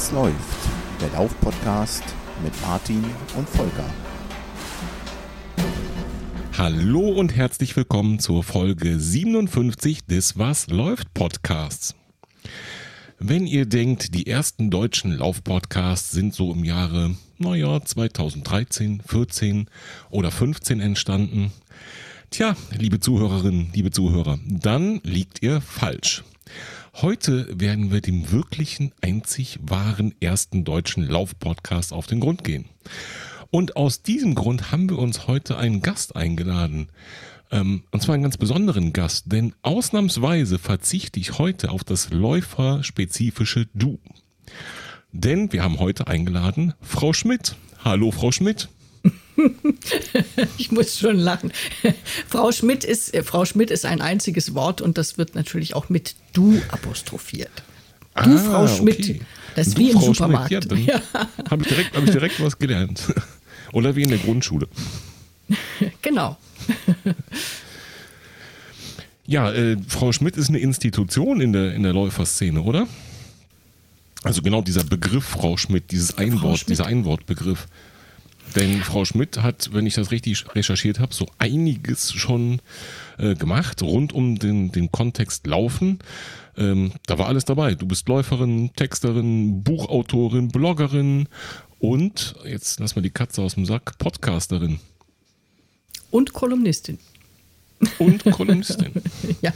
Was läuft? Der Lauf-Podcast mit Martin und Volker. Hallo und herzlich willkommen zur Folge 57 des Was läuft Podcasts. Wenn ihr denkt, die ersten deutschen Laufpodcasts sind so im Jahre, naja, 2013, 14 oder 15 entstanden, tja, liebe Zuhörerinnen, liebe Zuhörer, dann liegt ihr falsch. Heute werden wir dem wirklichen, einzig wahren ersten deutschen Laufpodcast auf den Grund gehen. Und aus diesem Grund haben wir uns heute einen Gast eingeladen. Ähm, und zwar einen ganz besonderen Gast, denn ausnahmsweise verzichte ich heute auf das läuferspezifische Du. Denn wir haben heute eingeladen Frau Schmidt. Hallo, Frau Schmidt. ich muss schon lachen. Frau Schmidt ist, äh, Frau Schmidt ist ein einziges Wort und das wird natürlich auch mit du apostrophiert. Du, ah, Frau Schmidt. Okay. Das ist du, wie im Frau Supermarkt. Schmidt, ja, ja. habe ich, direkt, hab ich direkt was gelernt. Oder wie in der Grundschule. Genau. ja, äh, Frau Schmidt ist eine Institution in der, in der Läuferszene, oder? Also genau dieser Begriff Frau Schmidt, dieses Einwort, Schmidt. dieser Einwortbegriff. Denn Frau Schmidt hat, wenn ich das richtig recherchiert habe, so einiges schon äh, gemacht rund um den, den Kontext Laufen. Ähm, da war alles dabei. Du bist Läuferin, Texterin, Buchautorin, Bloggerin und, jetzt lass mal die Katze aus dem Sack, Podcasterin. Und Kolumnistin. Und Kolumnistin. ja.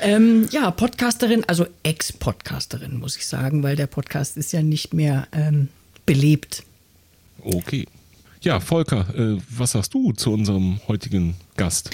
Ähm, ja, Podcasterin, also Ex-Podcasterin, muss ich sagen, weil der Podcast ist ja nicht mehr ähm, belebt. Okay. Ja, Volker, äh, was sagst du zu unserem heutigen Gast?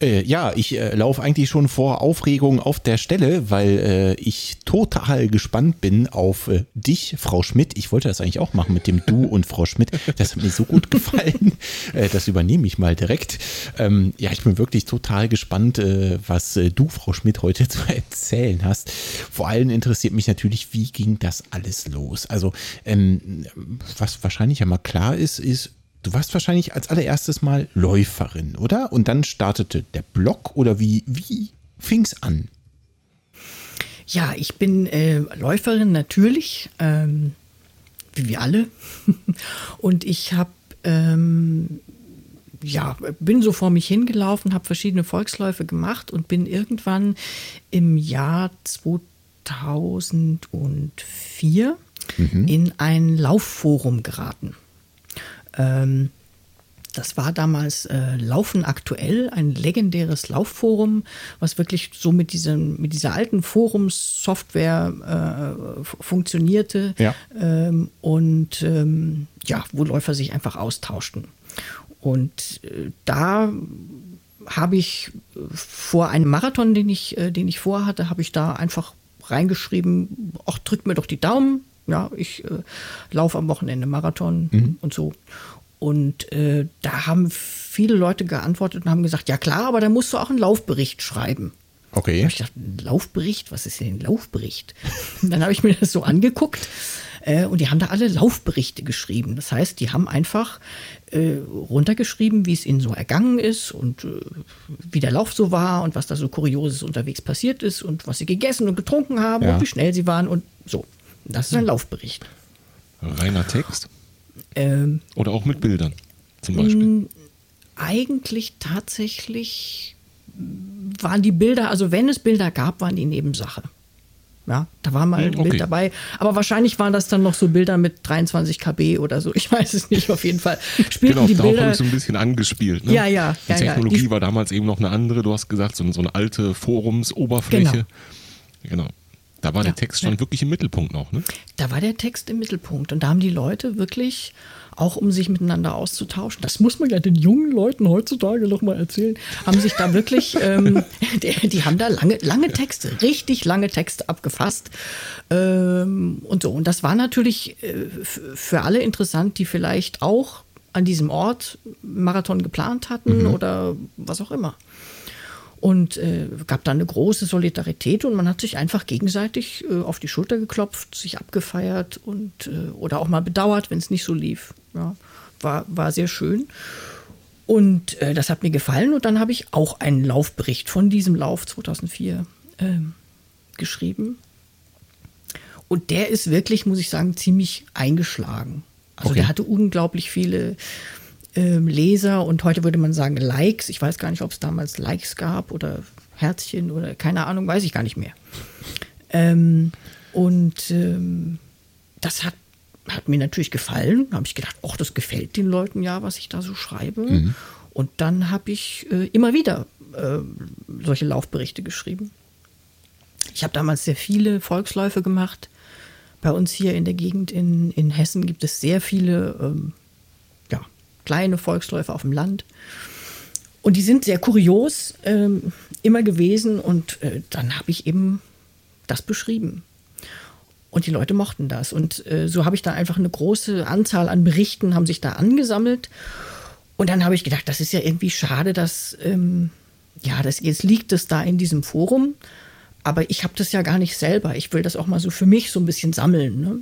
Äh, ja, ich äh, laufe eigentlich schon vor Aufregung auf der Stelle, weil äh, ich total gespannt bin auf äh, dich, Frau Schmidt. Ich wollte das eigentlich auch machen mit dem Du und Frau Schmidt. Das hat mir so gut gefallen. Äh, das übernehme ich mal direkt. Ähm, ja, ich bin wirklich total gespannt, äh, was du, Frau Schmidt, heute zu erzählen hast. Vor allem interessiert mich natürlich, wie ging das alles los? Also, ähm, was wahrscheinlich ja mal klar ist, ist, Du warst wahrscheinlich als allererstes mal Läuferin, oder? Und dann startete der Blog oder wie, wie fing es an? Ja, ich bin äh, Läuferin natürlich, ähm, wie wir alle. Und ich habe, ähm, ja, bin so vor mich hingelaufen, habe verschiedene Volksläufe gemacht und bin irgendwann im Jahr 2004 mhm. in ein Laufforum geraten. Ähm, das war damals äh, Laufen aktuell, ein legendäres Laufforum, was wirklich so mit, diesem, mit dieser alten Forumssoftware äh, funktionierte ja. ähm, und ähm, ja, wo Läufer sich einfach austauschten. Und äh, da habe ich vor einem Marathon, den ich, äh, den ich vorhatte, habe ich da einfach reingeschrieben, ach, drückt mir doch die Daumen, ja, ich äh, laufe am Wochenende Marathon mhm. und so. Und äh, da haben viele Leute geantwortet und haben gesagt, ja klar, aber da musst du auch einen Laufbericht schreiben. Okay. ich dachte, ein Laufbericht? Was ist denn ein Laufbericht? dann habe ich mir das so angeguckt äh, und die haben da alle Laufberichte geschrieben. Das heißt, die haben einfach äh, runtergeschrieben, wie es ihnen so ergangen ist und äh, wie der Lauf so war und was da so Kurioses unterwegs passiert ist und was sie gegessen und getrunken haben ja. und wie schnell sie waren und so. Das ist ein Laufbericht. Reiner Text? Ähm, Oder auch mit Bildern zum Beispiel? Eigentlich tatsächlich waren die Bilder, also wenn es Bilder gab, waren die Nebensache. Ja, da war mal ein okay. Bild dabei. Aber wahrscheinlich waren das dann noch so Bilder mit 23 KB oder so. Ich weiß es nicht, auf jeden Fall. Spielten genau, die Bilder. Haben so ein bisschen angespielt. Ne? Ja, ja. Die ja, Technologie ja. war damals eben noch eine andere. Du hast gesagt, so, so eine alte Forumsoberfläche. Genau. genau. Da war ja, der Text schon ja. wirklich im Mittelpunkt noch, ne? Da war der Text im Mittelpunkt. Und da haben die Leute wirklich, auch um sich miteinander auszutauschen, das muss man ja den jungen Leuten heutzutage noch mal erzählen, haben sich da wirklich, ähm, die, die, haben da lange, lange Texte, richtig lange Texte abgefasst. Ähm, und so. Und das war natürlich äh, für alle interessant, die vielleicht auch an diesem Ort Marathon geplant hatten mhm. oder was auch immer. Und äh, gab dann eine große Solidarität und man hat sich einfach gegenseitig äh, auf die Schulter geklopft, sich abgefeiert und äh, oder auch mal bedauert, wenn es nicht so lief. Ja, war, war sehr schön. Und äh, das hat mir gefallen und dann habe ich auch einen Laufbericht von diesem Lauf 2004 ähm, geschrieben. und der ist wirklich, muss ich sagen, ziemlich eingeschlagen. Also Okay. der hatte unglaublich viele ähm, Leser und heute würde man sagen Likes. Ich weiß gar nicht, ob es damals Likes gab oder Herzchen oder keine Ahnung, weiß ich gar nicht mehr. Ähm, und ähm, das hat, hat mir natürlich gefallen. Da habe ich gedacht, ach, das gefällt den Leuten ja, was ich da so schreibe. Und dann habe ich äh, immer wieder äh, solche Laufberichte geschrieben. Ich habe damals sehr viele Volksläufe gemacht. Bei uns hier in der Gegend in, in Hessen gibt es sehr viele ähm, kleine Volksläufe auf dem Land. Und die sind sehr kurios ähm, immer gewesen. Und äh, dann habe ich eben das beschrieben. Und die Leute mochten das. Und äh, so habe ich da einfach eine große Anzahl an Berichten haben sich da angesammelt. Und dann habe ich gedacht, das ist ja irgendwie schade, dass, ähm, ja, das, jetzt liegt es da in diesem Forum. Aber ich habe das ja gar nicht selber. Ich will das auch mal so für mich so ein bisschen sammeln. Ne?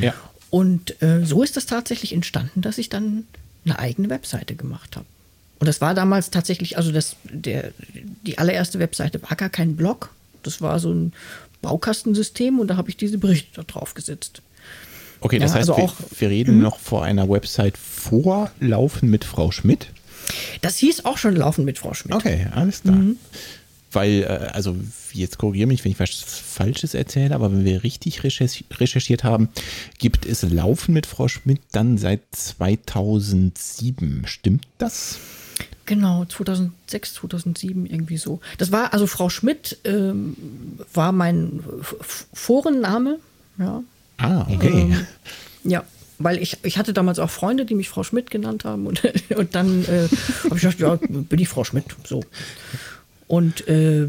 Ja. Und äh, so ist das tatsächlich entstanden, dass ich dann eine eigene Webseite gemacht habe. Und das war damals tatsächlich, also das, der, die allererste Webseite war gar kein Blog. Das war so ein Baukastensystem und da habe ich diese Berichte da drauf gesetzt. Okay, das Ja, heißt, also wir, auch- wir reden noch vor einer Website vorlaufen mit Frau Schmidt. Das hieß auch schon Laufen mit Frau Schmidt. Okay, alles klar. Weil, äh, also jetzt korrigiere mich, wenn ich was Falsches erzähle, aber wenn wir richtig recherch recherchiert haben, gibt es Laufen mit Frau Schmidt dann seit 2007. Stimmt das? Genau, 2006, 2007 irgendwie so. Das war, also Frau Schmidt ähm, war mein Forenname. Ja, Ah, okay. Ja, weil ich, ich hatte damals auch Freunde, die mich Frau Schmidt genannt haben und, und dann äh, habe ich gedacht, ja, bin ich Frau Schmidt, so. Und äh,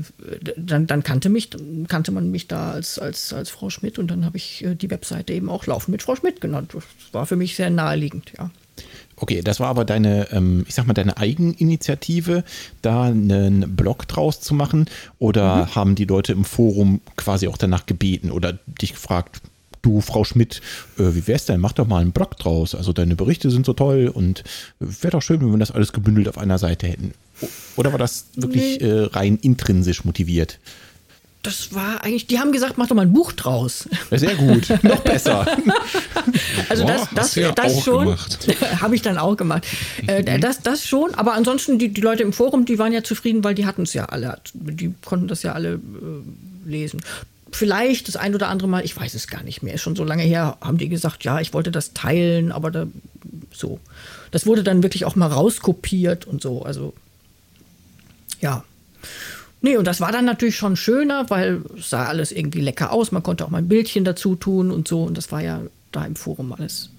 dann, dann kannte, mich, kannte man mich da als, als, als Frau Schmidt und dann habe ich äh, die Webseite eben auch Laufen mit Frau Schmidt genannt. Das war für mich sehr naheliegend, ja. Okay, das war aber deine, ähm, ich sag mal, deine Eigeninitiative, da einen Blog draus zu machen? Oder haben die Leute im Forum quasi auch danach gebeten oder dich gefragt, du, Frau Schmidt, äh, wie wär's denn? Mach doch mal einen Blog draus. Also deine Berichte sind so toll und wäre doch schön, wenn wir das alles gebündelt auf einer Seite hätten. Oder war das wirklich Nee. äh, rein intrinsisch motiviert? Das war eigentlich, die haben gesagt, mach doch mal ein Buch draus. Sehr gut, noch besser. Also Boah, das, das, ja das schon habe ich dann auch gemacht. Äh, das, das schon, aber ansonsten die, die Leute im Forum, die waren ja zufrieden, weil die hatten es ja alle, die konnten das ja alle äh, lesen. Vielleicht das ein oder andere Mal, ich weiß es gar nicht mehr, ist schon so lange her, haben die gesagt, ja, ich wollte das teilen, aber da, so. Das wurde dann wirklich auch mal rauskopiert und so, also ja. Nee, und das war dann natürlich schon schöner, weil es sah alles irgendwie lecker aus. Man konnte auch mal ein Bildchen dazu tun und so. Und das war ja da im Forum alles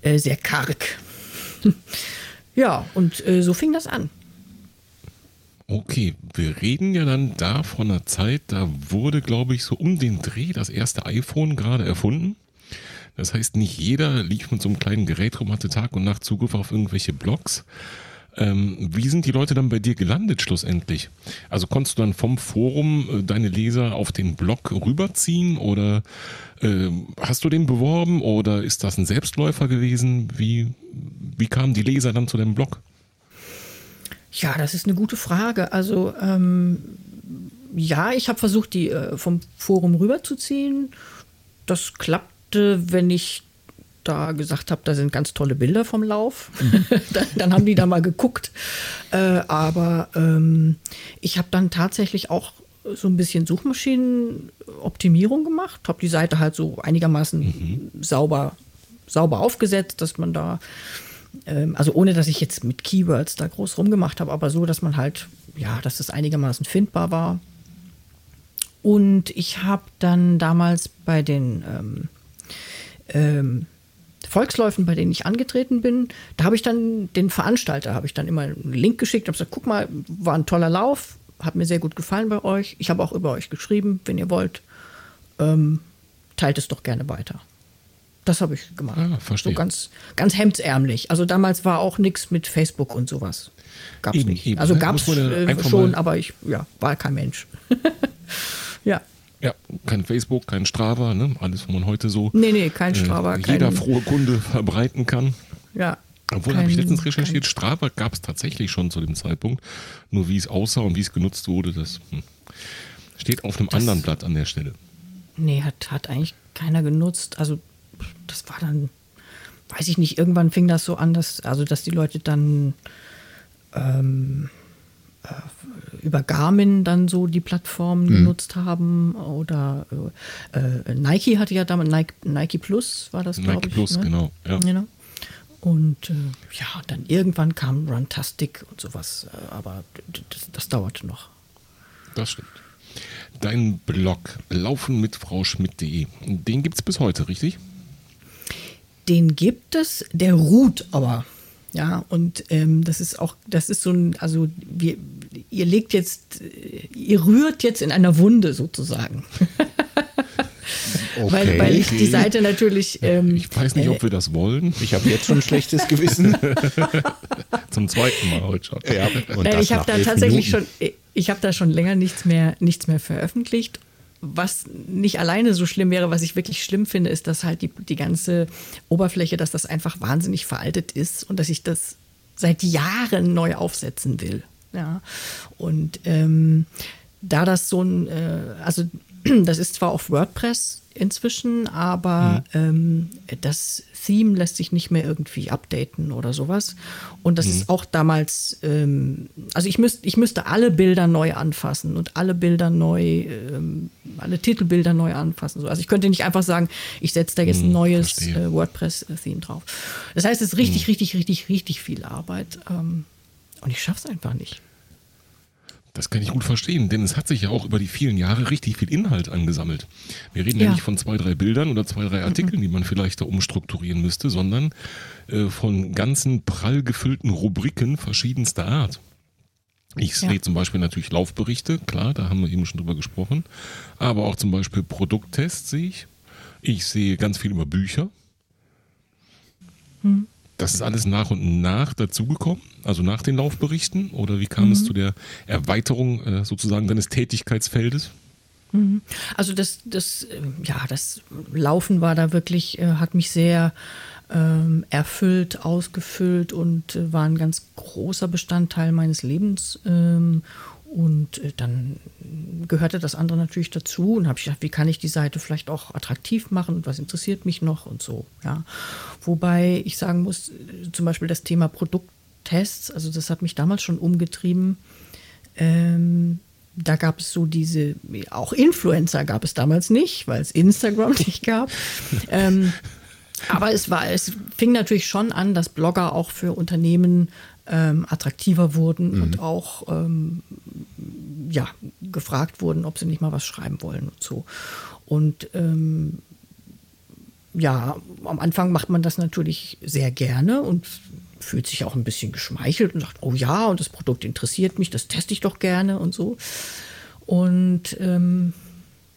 äh, sehr karg. ja, und äh, so fing das an. Okay, wir reden ja dann da von einer Zeit, da wurde, glaube ich, so um den Dreh das erste iPhone gerade erfunden. Das heißt, nicht jeder lief mit so einem kleinen Gerät rum, hatte Tag und Nacht Zugriff auf irgendwelche Blogs. Ähm, wie sind die Leute dann bei dir gelandet schlussendlich? Also konntest du dann vom Forum äh, deine Leser auf den Blog rüberziehen oder ähm, hast du den beworben oder ist das ein Selbstläufer gewesen? Wie, wie kamen die Leser dann zu deinem Blog? Ja, das ist eine gute Frage. Also ähm, ja, ich habe versucht, die äh, vom Forum rüberzuziehen. Das klappte, wenn ich da gesagt habe, da sind ganz tolle Bilder vom Lauf. dann, dann haben die da mal geguckt. Äh, aber ähm, ich habe dann tatsächlich auch so ein bisschen Suchmaschinenoptimierung gemacht, habe die Seite halt so einigermaßen sauber, sauber aufgesetzt, dass man da ähm, also ohne dass ich jetzt mit Keywords da groß rumgemacht habe, aber so, dass man halt, ja, dass das einigermaßen findbar war. Und ich habe dann damals bei den ähm, ähm, Volksläufen, bei denen ich angetreten bin, da habe ich dann den Veranstalter, habe ich dann immer einen Link geschickt, habe gesagt, guck mal, war ein toller Lauf, hat mir sehr gut gefallen bei euch. Ich habe auch über euch geschrieben, wenn ihr wollt, ähm, teilt es doch gerne weiter. Das habe ich gemacht. Ah, verstehe. So ganz, ganz hemdsärmlich. Also damals war auch nichts mit Facebook und sowas. Gab es Eben, nicht. eben, also ne? gab es äh, einfach schon, aber ich ja, war kein Mensch. ja. Ja, kein Facebook, kein Strava, ne? alles, wo man heute so Nee, nee, kein Strava. äh, kein, jeder frohe Kunde verbreiten kann. ja, Obwohl, kein- habe ich letztens recherchiert, Strava gab es tatsächlich schon zu dem Zeitpunkt. Nur wie es aussah und wie es genutzt wurde, das hm, steht auf einem anderen Blatt an der Stelle. Nee, hat, hat eigentlich keiner genutzt. Also das war dann, weiß ich nicht, irgendwann fing das so an, dass, also dass die Leute dann ähm, äh, über Garmin dann so die Plattform mhm. genutzt haben oder äh, äh, Nike hatte ja damals Nike, Nike Plus war das glaube ich. Nike Plus, ne? genau. Ja. genau. Und äh, ja, dann irgendwann kam Runtastic und sowas, äh, aber das, das dauerte noch. Das stimmt. Dein Blog laufen mit Frau Schmidt.de, den gibt es bis heute, richtig? Den gibt es, der ruht aber. Ja, und ähm, das ist auch, das ist so ein, also wir, ihr legt jetzt, ihr rührt jetzt in einer Wunde sozusagen. Okay. Weil, weil ich die Seite natürlich. Ähm, ich weiß nicht, ob wir das wollen. Ich habe jetzt schon ein schlechtes Gewissen. Zum zweiten Mal heute schon. Ja, Nein, ich habe da tatsächlich Minuten. schon, ich habe da schon länger nichts mehr, nichts mehr veröffentlicht was nicht alleine so schlimm wäre, was ich wirklich schlimm finde, ist, dass halt die, die ganze Oberfläche, dass das einfach wahnsinnig veraltet ist und dass ich das seit Jahren neu aufsetzen will. Ja. Und ähm, da das so ein, äh, also das ist zwar auf WordPress inzwischen, aber mhm. ähm, das Theme lässt sich nicht mehr irgendwie updaten oder sowas. Und das mhm. ist auch damals, ähm, also ich, müsst, ich müsste alle Bilder neu anfassen und alle Bilder neu, ähm, alle Titelbilder neu anfassen. Also ich könnte nicht einfach sagen, ich setze da jetzt ein mhm, neues äh, WordPress-Theme drauf. Das heißt, es ist richtig, mhm. richtig, richtig, richtig viel Arbeit. Ähm, und ich schaffe es einfach nicht. Das kann ich gut verstehen, denn es hat sich ja auch über die vielen Jahre richtig viel Inhalt angesammelt. Wir reden ja, ja nicht von zwei, drei Bildern oder zwei, drei Artikeln, mhm. die man vielleicht da umstrukturieren müsste, sondern äh, von ganzen prall gefüllten Rubriken verschiedenster Art. Ich sehe ja. zum Beispiel natürlich Laufberichte, klar, da haben wir eben schon drüber gesprochen, aber auch zum Beispiel Produkttests sehe ich. Ich sehe ganz viel über Bücher. Hm. Das ist alles nach und nach dazugekommen, also nach den Laufberichten? Oder wie kam mhm. es zu der Erweiterung äh, sozusagen deines Tätigkeitsfeldes? Mhm. Also das, das, ähm, ja, das Laufen war da wirklich, äh, hat mich sehr ähm, erfüllt, ausgefüllt und äh, war ein ganz großer Bestandteil meines Lebens. Ähm, und äh, dann gehörte das andere natürlich dazu und habe ich gedacht, wie kann ich die Seite vielleicht auch attraktiv machen und was interessiert mich noch und so. Ja. Wobei ich sagen muss, äh, zum Beispiel das Thema Produkttests, also das hat mich damals schon umgetrieben. Ähm, da gab es so diese, auch Influencer gab es damals nicht, weil es Instagram nicht gab. ähm, aber es war, es fing natürlich schon an, dass Blogger auch für Unternehmen ähm, attraktiver wurden mhm. und auch ähm, ja, gefragt wurden, ob sie nicht mal was schreiben wollen und so. Und ähm, ja, am Anfang macht man das natürlich sehr gerne und fühlt sich auch ein bisschen geschmeichelt und sagt, oh ja, und das Produkt interessiert mich, das teste ich doch gerne und so. Und ähm,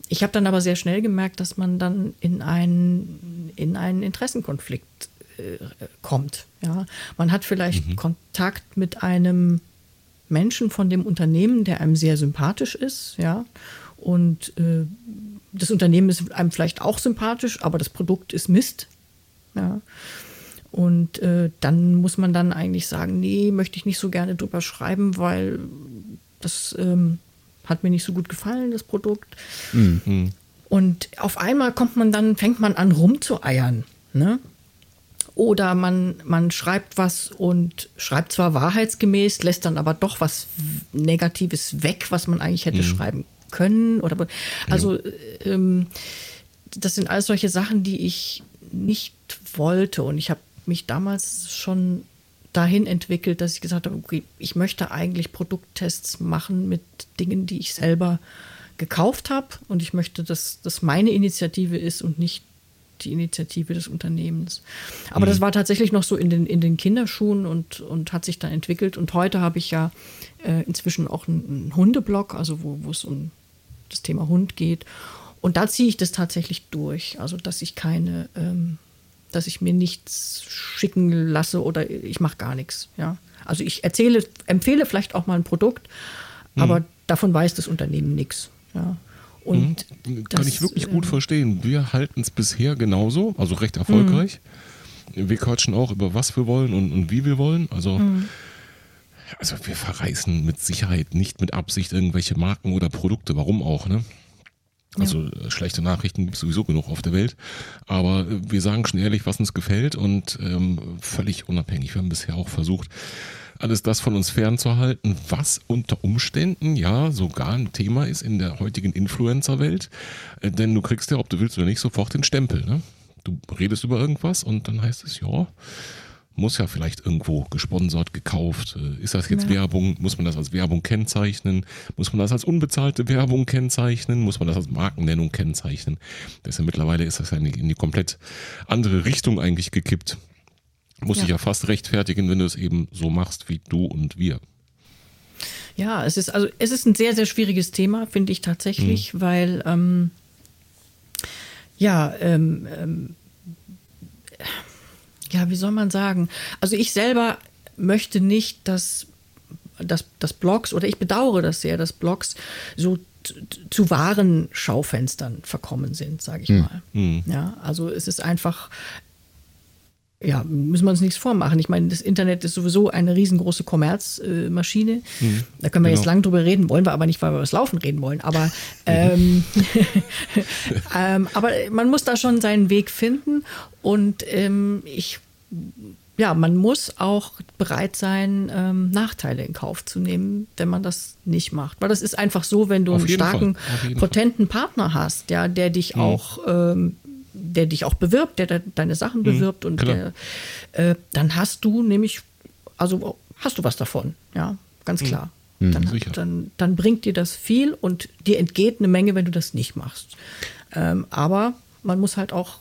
ich habe dann aber sehr schnell gemerkt, dass man dann in einen, in einen Interessenkonflikt kommt. Ja? Man hat vielleicht mhm. Kontakt mit einem Menschen von dem Unternehmen, der einem sehr sympathisch ist, ja, und äh, das Unternehmen ist einem vielleicht auch sympathisch, aber das Produkt ist Mist, ja. Und äh, dann muss man dann eigentlich sagen, nee, möchte ich nicht so gerne drüber schreiben, weil das ähm, hat mir nicht so gut gefallen, das Produkt. Mhm. Und auf einmal kommt man dann, fängt man an rumzueiern. Ne? Oder man, man schreibt was und schreibt zwar wahrheitsgemäß, lässt dann aber doch was Negatives weg, was man eigentlich hätte mhm. schreiben können. Oder, also ähm, das sind alles solche Sachen, die ich nicht wollte. Und ich habe mich damals schon dahin entwickelt, dass ich gesagt habe, okay, ich möchte eigentlich Produkttests machen mit Dingen, die ich selber gekauft habe. Und ich möchte, dass das meine Initiative ist und nicht die Initiative des Unternehmens. Aber mhm. das war tatsächlich noch so in den, in den Kinderschuhen und, und hat sich dann entwickelt. Und heute habe ich ja äh, inzwischen auch einen, einen Hundeblog, also wo, wo es um das Thema Hund geht. Und da ziehe ich das tatsächlich durch. Also, dass ich keine, ähm, dass ich mir nichts schicken lasse oder ich mache gar nichts. Ja. Also ich erzähle, empfehle vielleicht auch mal ein Produkt, mhm. aber davon weiß das Unternehmen nichts. Ja. Und mhm. Kann ich wirklich gut ähm, verstehen. Wir halten es bisher genauso, also recht erfolgreich. Mhm. Wir quatschen auch über was wir wollen und, und wie wir wollen. Also, mhm. also wir verreißen mit Sicherheit nicht mit Absicht irgendwelche Marken oder Produkte. Warum auch, ne? Also ja. Äh, schlechte Nachrichten gibt es sowieso genug auf der Welt. Aber äh, wir sagen schon ehrlich, was uns gefällt und ähm, völlig unabhängig. Wir haben bisher auch versucht, alles das von uns fernzuhalten, was unter Umständen ja sogar ein Thema ist in der heutigen Influencer-Welt. Äh, denn du kriegst ja, ob du willst oder nicht, sofort den Stempel. Ne? Du redest über irgendwas und dann heißt es, ja, muss ja vielleicht irgendwo gesponsert, gekauft. Äh, ist das jetzt ja. Werbung? Muss man das als Werbung kennzeichnen? Muss man das als unbezahlte Werbung kennzeichnen? Muss man das als Markennennung kennzeichnen? Deshalb mittlerweile ist das ja in die komplett andere Richtung eigentlich gekippt. Muss ja. dich ja fast rechtfertigen, wenn du es eben so machst wie du und wir. Ja, es ist also es ist ein sehr, sehr schwieriges Thema, finde ich tatsächlich, mhm. weil ähm, ja, ähm, ähm, ja, wie soll man sagen? Also ich selber möchte nicht, dass, dass, dass Blogs, oder ich bedauere das sehr, dass Blogs so zu wahren Schaufenstern verkommen sind, sage ich hm. mal. Mhm. Ja, also es ist einfach, ja, müssen wir uns nichts vormachen. Ich meine, das Internet ist sowieso eine riesengroße Kommerzmaschine. Mhm. Da können wir genau. jetzt lang drüber reden, wollen wir aber nicht, weil wir über das Laufen reden wollen. Aber, ähm, ähm, aber man muss da schon seinen Weg finden. Und ähm, ich, ja, man muss auch bereit sein, ähm, Nachteile in Kauf zu nehmen, wenn man das nicht macht. Weil das ist einfach so, wenn du einen starken, potenten Fall. Partner hast, ja, der dich mhm. auch ähm, der dich auch bewirbt, der de deine Sachen mhm, bewirbt und der, äh, dann hast du nämlich, also hast du was davon, ja, ganz mhm. klar. Mhm, dann, dann, dann, bringt dir das viel und dir entgeht eine Menge, wenn du das nicht machst. Ähm, aber man muss halt auch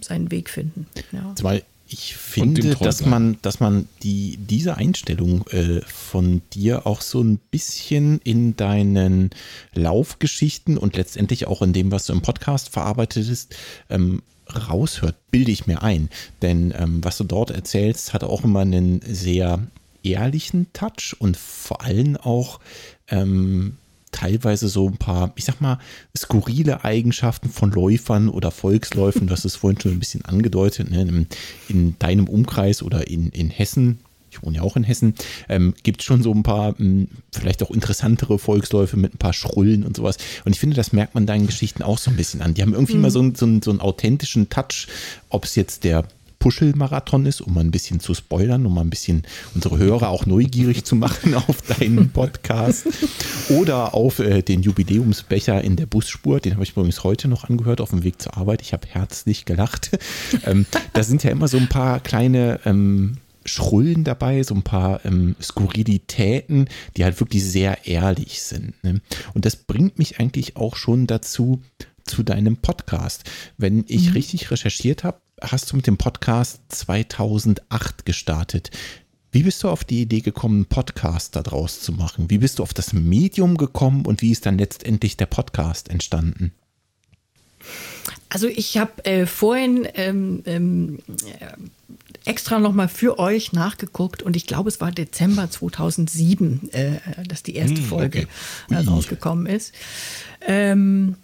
seinen Weg finden. Ja. Zwei ich finde, dass man, dass man die, diese Einstellung äh, von dir auch so ein bisschen in deinen Laufgeschichten und letztendlich auch in dem, was du im Podcast verarbeitet hast, ähm, raushört, bilde ich mir ein. Denn ähm, was du dort erzählst, hat auch immer einen sehr ehrlichen Touch und vor allem auch ähm, teilweise so ein paar, ich sag mal, skurrile Eigenschaften von Läufern oder Volksläufen. Du hast es vorhin schon ein bisschen angedeutet. Ne? In, in, deinem Umkreis oder in, in Hessen, ich wohne ja auch in Hessen, ähm, gibt es schon so ein paar, mh, hm, vielleicht auch interessantere Volksläufe mit ein paar Schrullen und sowas. Und ich finde, das merkt man deinen Geschichten auch so ein bisschen an. Die haben irgendwie mhm. mal so, so, so einen authentischen Touch, ob es jetzt der Puschel-Marathon ist, um mal ein bisschen zu spoilern, um mal ein bisschen unsere Hörer auch neugierig zu machen auf deinen Podcast. Oder auf äh, den Jubiläumsbecher in der Busspur. Den habe ich übrigens heute noch angehört auf dem Weg zur Arbeit. Ich habe herzlich gelacht. Ähm, da sind ja immer so ein paar kleine ähm, Schrullen dabei, so ein paar ähm, Skurrilitäten, die halt wirklich sehr ehrlich sind. Ne? Und das bringt mich eigentlich auch schon dazu, zu deinem Podcast. Wenn ich mhm. richtig recherchiert habe, hast du mit dem Podcast 2008 gestartet. Wie bist du auf die Idee gekommen, einen Podcast daraus zu machen? Wie bist du auf das Medium gekommen und wie ist dann letztendlich der Podcast entstanden? Also ich habe äh, vorhin ähm, ähm, extra nochmal für euch nachgeguckt und ich glaube, es war Dezember 2007, äh, dass die erste hm, Folge okay. rausgekommen ist. Ähm,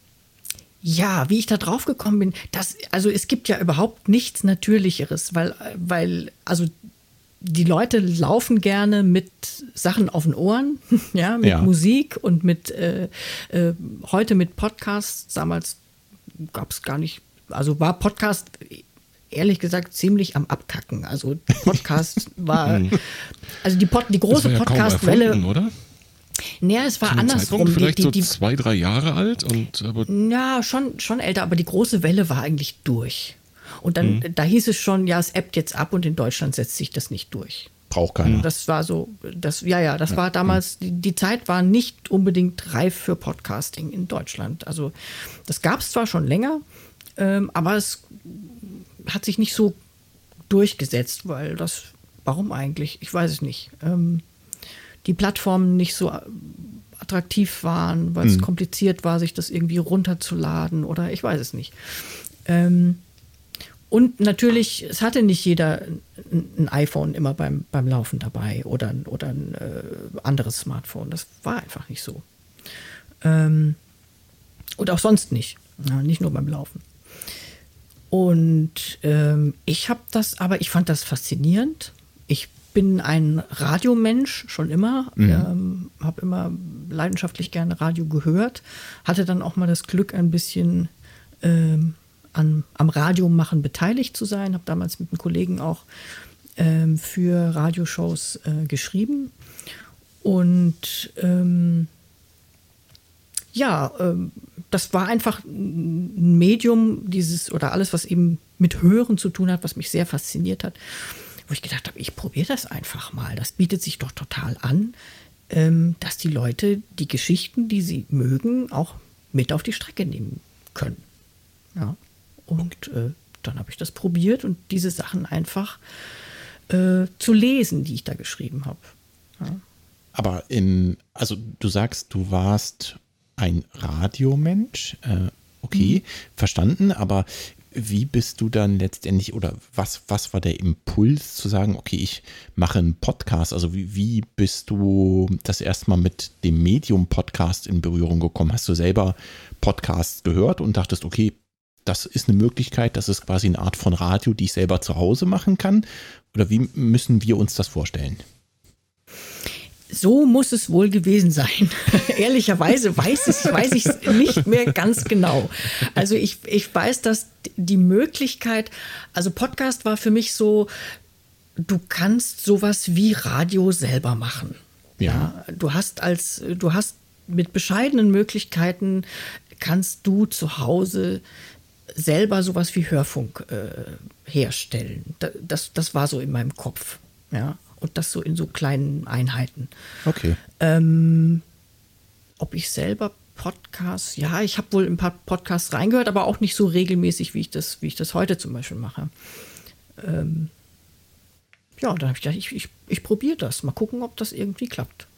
ja, wie ich da drauf gekommen bin, das, also es gibt ja überhaupt nichts Natürlicheres, weil, weil, also die Leute laufen gerne mit Sachen auf den Ohren, ja, mit ja. Musik und mit äh, äh, heute mit Podcasts. Damals gab es gar nicht, also war Podcast ehrlich gesagt ziemlich am Abkacken. Also Podcast war, hm. also die, Pod, die große ja Podcast-Welle. oder? Naja, es war Zum andersrum. Vielleicht die, die, die, so zwei, drei Jahre alt und aber ja, schon, schon älter, aber die große Welle war eigentlich durch. Und dann, mhm. da hieß es schon, ja, es ebbt jetzt ab und in Deutschland setzt sich das nicht durch. Braucht keiner. Das war so, das, ja, ja, das ja. war damals, die, die, Zeit war nicht unbedingt reif für Podcasting in Deutschland. Also, das gab es zwar schon länger, ähm, aber es hat sich nicht so durchgesetzt, weil das, warum eigentlich? Ich weiß es nicht. Ähm, die Plattformen nicht so attraktiv waren, weil es mhm. kompliziert war, sich das irgendwie runterzuladen oder ich weiß es nicht. Ähm, und natürlich, es hatte nicht jeder ein iPhone immer beim, beim Laufen dabei oder, oder ein äh, anderes Smartphone. Das war einfach nicht so. Ähm, und auch sonst nicht. Ja, nicht nur beim Laufen. Und ähm, ich habe das, aber ich fand das faszinierend. Ich bin ein Radiomensch schon immer, Mhm. ähm, habe immer leidenschaftlich gerne Radio gehört, hatte dann auch mal das Glück, ein bisschen ähm, an, am Radiomachen beteiligt zu sein, habe damals mit einem Kollegen auch ähm, für Radioshows äh, geschrieben. Und ähm, ja, ähm, das war einfach ein Medium, dieses oder alles, was eben mit Hören zu tun hat, was mich sehr fasziniert hat, wo ich gedacht habe, ich probiere das einfach mal. Das bietet sich doch total an, ähm, dass die Leute die Geschichten, die sie mögen, auch mit auf die Strecke nehmen können. Ja. Und äh, dann habe ich das probiert und diese Sachen einfach äh, zu lesen, die ich da geschrieben habe. Aber im, also du sagst, du warst ein Radiomensch. Äh, okay, verstanden, aber wie bist du dann letztendlich oder was, was war der Impuls zu sagen, okay, ich mache einen Podcast? Also wie, wie bist du das erstmal mit dem Medium Podcast in Berührung gekommen? Hast du selber Podcasts gehört und dachtest, okay, das ist eine Möglichkeit, das ist quasi eine Art von Radio, die ich selber zu Hause machen kann? Oder wie müssen wir uns das vorstellen? So muss es wohl gewesen sein. Ehrlicherweise weiß ich weiß ich nicht mehr ganz genau. Also ich, ich weiß, dass die Möglichkeit, also Podcast war für mich so, du kannst sowas wie Radio selber machen. Ja. du hast als, du hast mit bescheidenen Möglichkeiten kannst du zu Hause selber sowas wie Hörfunk äh, herstellen. Da- Das, das war so in meinem Kopf. Ja. Und das so in so kleinen Einheiten. Okay. Ob ich selber Podcasts, ja, ich habe wohl ein paar Podcasts reingehört, aber auch nicht so regelmäßig, wie ich das, wie ich das heute zum Beispiel mache. Ähm, ja, dann habe ich gedacht, ich, ich, ich probiere das. Mal gucken, ob das irgendwie klappt.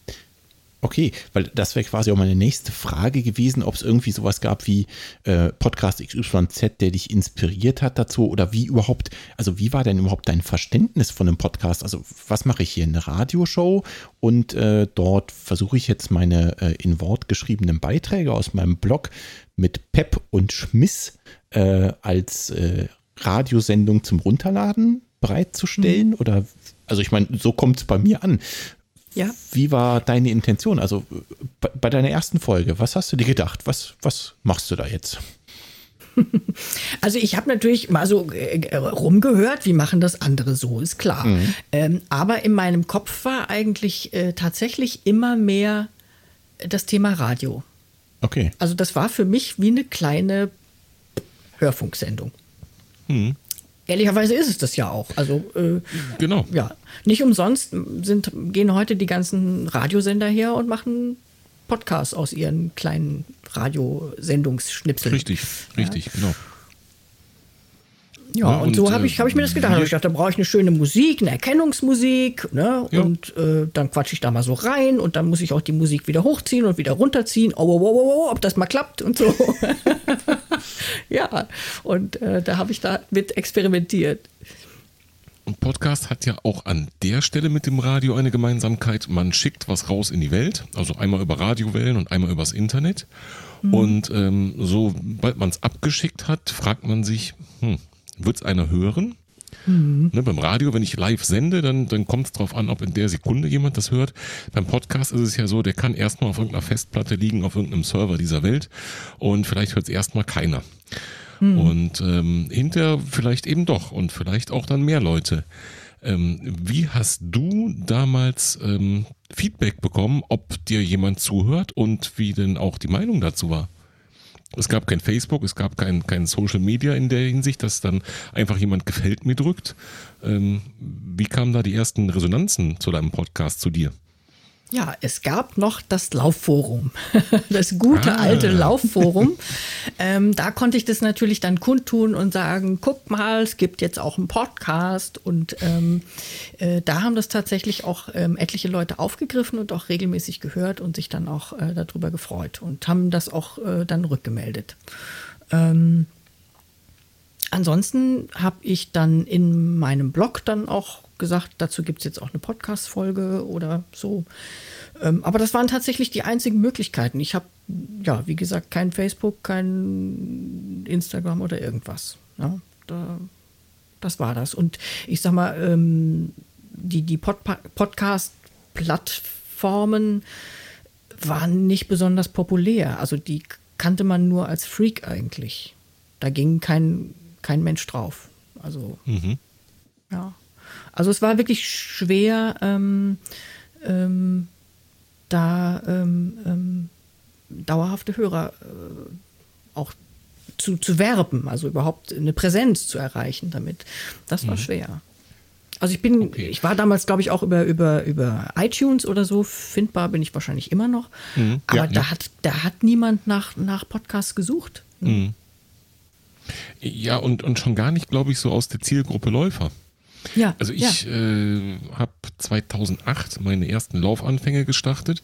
Okay, weil das wäre quasi auch meine nächste Frage gewesen, ob es irgendwie sowas gab wie äh, Podcast XYZ, der dich inspiriert hat dazu oder wie überhaupt, also wie war denn überhaupt dein Verständnis von einem Podcast? Also was mache ich hier? Eine Radioshow und äh, dort versuche ich jetzt meine äh, in Wort geschriebenen Beiträge aus meinem Blog mit Pep und Schmiss äh, als äh, Radiosendung zum Runterladen bereitzustellen oder also ich meine, so kommt es bei mir an. Ja. Wie war deine Intention? Also äh, bei, bei deiner ersten Folge, was hast du dir gedacht? Was, was machst du da jetzt? Also ich habe natürlich mal so äh, rumgehört, wie machen das andere so, ist klar. Ähm, aber in meinem Kopf war eigentlich äh, tatsächlich immer mehr das Thema Radio. Okay. Also das war für mich wie eine kleine Hörfunksendung. Ehrlicherweise ist es das ja auch. Also äh, Genau. ja, nicht umsonst sind, gehen heute die ganzen Radiosender her und machen Podcasts aus ihren kleinen Radiosendungsschnipseln. Richtig, richtig, genau. Ja, Ja, und, und, so habe äh, ich, hab ich mir das gedacht. Ich gedacht, da brauche ich eine schöne Musik, eine Erkennungsmusik. Ne? Ja. Und äh, dann quatsche ich da mal so rein und dann muss ich auch die Musik wieder hochziehen und wieder runterziehen. Oh, oh, oh, oh, oh, ob das mal klappt und so. ja, und äh, da habe ich da mit experimentiert. Und Podcast hat ja auch an der Stelle mit dem Radio eine Gemeinsamkeit. Man schickt was raus in die Welt, also einmal über Radiowellen und einmal übers Internet. Und ähm, sobald man es abgeschickt hat, fragt man sich, hm, wird es einer hören? Ne, beim Radio, wenn ich live sende, dann, dann kommt es darauf an, ob in der Sekunde jemand das hört. Beim Podcast ist es ja so, der kann erstmal auf irgendeiner Festplatte liegen, auf irgendeinem Server dieser Welt und vielleicht hört es erstmal keiner. Und ähm, hinterher vielleicht eben doch und vielleicht auch dann mehr Leute. Ähm, wie hast du damals ähm, Feedback bekommen, ob dir jemand zuhört und wie denn auch die Meinung dazu war? Es gab kein Facebook, es gab kein, kein Social Media in der Hinsicht, dass dann einfach jemand gefällt mir drückt. Ähm, wie kamen da die ersten Resonanzen zu deinem Podcast zu dir? Ja, es gab noch das Laufforum, das gute Ah. alte Laufforum. ähm, da konnte ich das natürlich dann kundtun und sagen, guck mal, es gibt jetzt auch einen Podcast. Und ähm, äh, da haben das tatsächlich auch ähm, etliche Leute aufgegriffen und auch regelmäßig gehört und sich dann auch äh, darüber gefreut und haben das auch äh, dann rückgemeldet. Ähm, ansonsten habe ich dann in meinem Blog dann auch gesagt, dazu gibt es jetzt auch eine Podcast-Folge oder so. Ähm, aber das waren tatsächlich die einzigen Möglichkeiten. Ich habe, ja, wie gesagt, kein Facebook, kein Instagram oder irgendwas. Ja, da, das war das. Und ich sag mal, ähm, die, die Pod Podcast-Plattformen waren nicht besonders populär. Also die kannte man nur als Freak eigentlich. Da ging kein, kein Mensch drauf. Also, mhm. ja. Also es war wirklich schwer, ähm, ähm, da ähm, ähm dauerhafte Hörer äh, auch zu, zu werben, also überhaupt eine Präsenz zu erreichen damit. Das war mhm. schwer. Also ich bin, okay. ich war damals, glaube ich, auch über, über, über iTunes oder so findbar, bin ich wahrscheinlich immer noch. Mhm. Aber ja, da, ja. Hat, da hat niemand nach, nach Podcasts gesucht. Mhm. Ja, und, und schon gar nicht, glaube ich, so aus der Zielgruppe Läufer. Ja. Also ich ja. äh, habe 2008 meine ersten Laufanfänge gestartet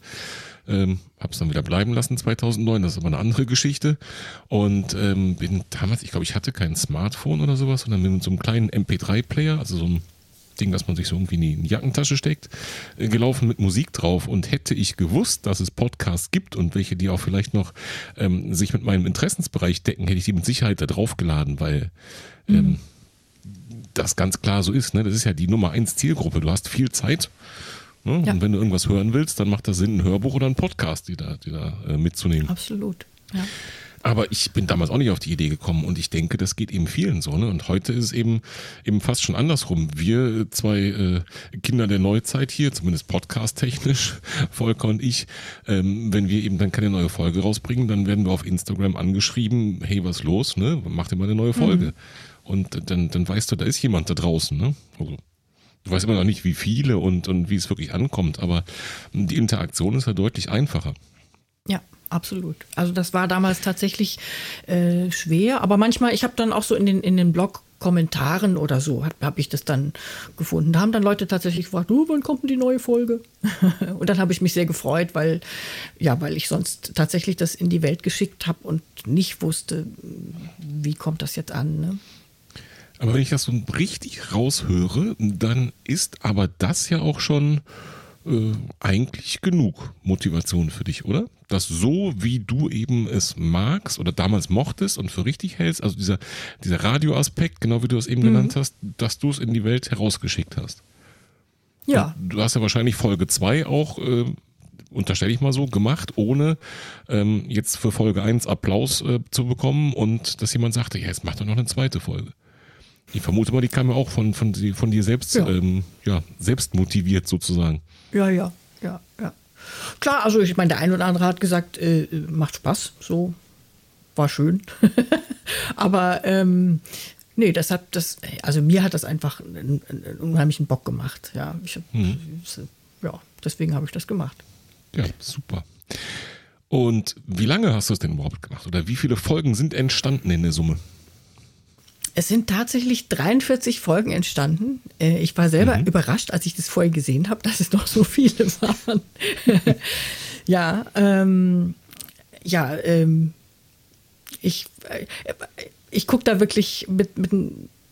ähm, habe es dann wieder bleiben lassen 2009, das ist aber eine andere Geschichte. Und ähm, bin damals, ich glaube, ich hatte kein Smartphone oder sowas, sondern mit so einem kleinen MP3-Player, also so ein Ding, das man sich so irgendwie in die Jackentasche steckt, äh, gelaufen mit Musik drauf. Und hätte ich gewusst, dass es Podcasts gibt und welche, die auch vielleicht noch ähm, sich mit meinem Interessensbereich decken, hätte ich die mit Sicherheit da drauf geladen, weil ähm, mhm. Das ganz klar so ist. Ne? Das ist ja die Nummer eins Zielgruppe. Du hast viel Zeit Ne? Ja. Und wenn du irgendwas hören willst, dann macht das Sinn, ein Hörbuch oder ein Podcast, die da, die da äh, mitzunehmen. Absolut. Ja. Aber ich bin damals auch nicht auf die Idee gekommen und ich denke, das geht eben vielen so. Ne? Und heute ist es eben, eben fast schon andersrum. Wir zwei äh, Kinder der Neuzeit hier, zumindest podcast-technisch, Volker und ich, ähm, wenn wir eben dann keine neue Folge rausbringen, dann werden wir auf Instagram angeschrieben, hey, was los, ne? Mach dir mal eine neue Folge. Mhm. Und dann, dann weißt du, da ist jemand da draußen, ne? Also ich weiß immer noch nicht, wie viele und, und wie es wirklich ankommt, aber die Interaktion ist ja deutlich einfacher. Ja, absolut. Also das war damals tatsächlich äh, schwer, aber manchmal, ich habe dann auch so in den, in den Blog Kommentaren oder so habe hab ich das dann gefunden. Da haben dann Leute tatsächlich gefragt, oh, wann kommt denn die neue Folge? und dann habe ich mich sehr gefreut, weil ja, weil ich sonst tatsächlich das in die Welt geschickt habe und nicht wusste, wie kommt das jetzt an. Ne? Aber wenn ich das so richtig raushöre, dann ist aber das ja auch schon äh, eigentlich genug Motivation für dich, oder? Das so, wie du eben es magst oder damals mochtest und für richtig hältst, also dieser, dieser Radioaspekt, genau wie du es eben mhm. genannt hast, dass du es in die Welt herausgeschickt hast. Ja. Und du hast ja wahrscheinlich Folge 2 auch äh, unterstelle ich mal so, gemacht, ohne ähm, jetzt für Folge 1 Applaus äh, zu bekommen und dass jemand sagte, ja, jetzt mach doch noch eine zweite Folge. Ich vermute mal, die kam ja auch von, von, von dir selbst, ja. Ähm, ja, selbst motiviert sozusagen. Ja, ja, ja, ja. Klar, also ich meine, der ein oder andere hat gesagt, äh, macht Spaß, so war schön. Aber ähm, nee, das hat das, also mir hat das einfach einen, einen unheimlichen Bock gemacht. Ja, ich, mhm. ja deswegen habe ich das gemacht. Ja, super. Und wie lange hast du es denn überhaupt gemacht? Oder wie viele Folgen sind entstanden in der Summe? Es sind tatsächlich 43 Folgen entstanden. Äh, ich war selber mhm. überrascht, als ich das vorher gesehen habe, dass es noch so viele waren. ja, ähm, ja, ähm, ich, äh, ich gucke da wirklich mit, mit,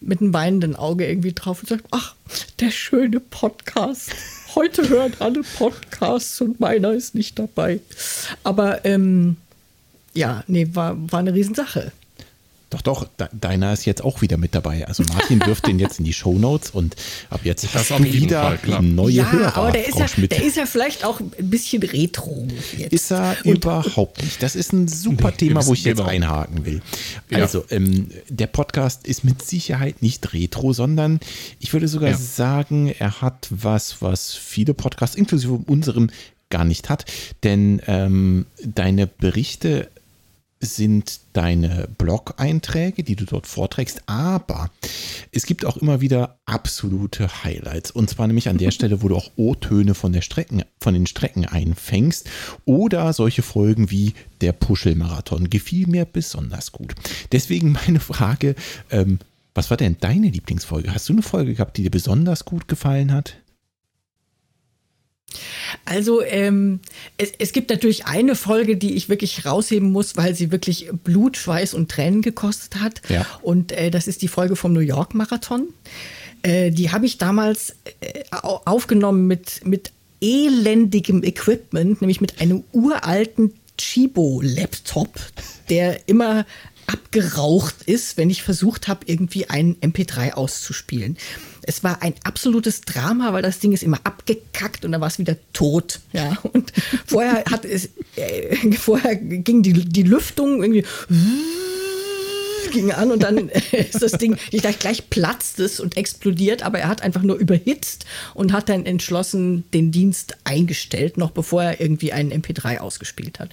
mit einem weinenden Auge irgendwie drauf und sage, ach, der schöne Podcast. Heute hören alle Podcasts und meiner ist nicht dabei. Aber ähm, ja, nee, war, war eine Riesensache. Doch, doch, deiner ist jetzt auch wieder mit dabei. Also Martin wirft den jetzt in die Shownotes und ab jetzt das hast du wieder Fall, neue ja, Hörer. Aber der ist, ja, der ist ja vielleicht auch ein bisschen retro. Jetzt. Ist er und, überhaupt nicht. Das ist ein super nee, Thema, wo ich jetzt genau. einhaken will. Also, ja. ähm, der Podcast ist mit Sicherheit nicht retro, sondern ich würde sogar ja. sagen, er hat was, was viele Podcasts, inklusive unserem, gar nicht hat. Denn ähm, deine Berichte sind deine Blog-Einträge, die du dort vorträgst, aber es gibt auch immer wieder absolute Highlights. Und zwar nämlich an der Stelle, wo du auch O-Töne von, von den Strecken einfängst oder solche Folgen wie der Puschel-Marathon. Gefiel mir besonders gut. Deswegen meine Frage, ähm, was war denn deine Lieblingsfolge? Hast du eine Folge gehabt, die dir besonders gut gefallen hat? Also ähm, es, es, gibt natürlich eine Folge, die ich wirklich rausheben muss, weil sie wirklich Blut, Schweiß und Tränen gekostet hat. Ja. Und äh, das ist die Folge vom New York Marathon. Äh, die habe ich damals äh, aufgenommen mit, mit elendigem Equipment, nämlich mit einem uralten Chibo-Laptop, der immer abgeraucht ist, wenn ich versucht habe, irgendwie einen MP3 auszuspielen. Es war ein absolutes Drama, weil das Ding ist immer abgekackt und dann war es wieder tot. Ja, und vorher hat es, äh, vorher ging die, die Lüftung irgendwie ging an und dann ist das Ding, ich dachte, gleich platzt es und explodiert, aber er hat einfach nur überhitzt und hat dann entschlossen den Dienst eingestellt, noch bevor er irgendwie einen MP3 ausgespielt hat.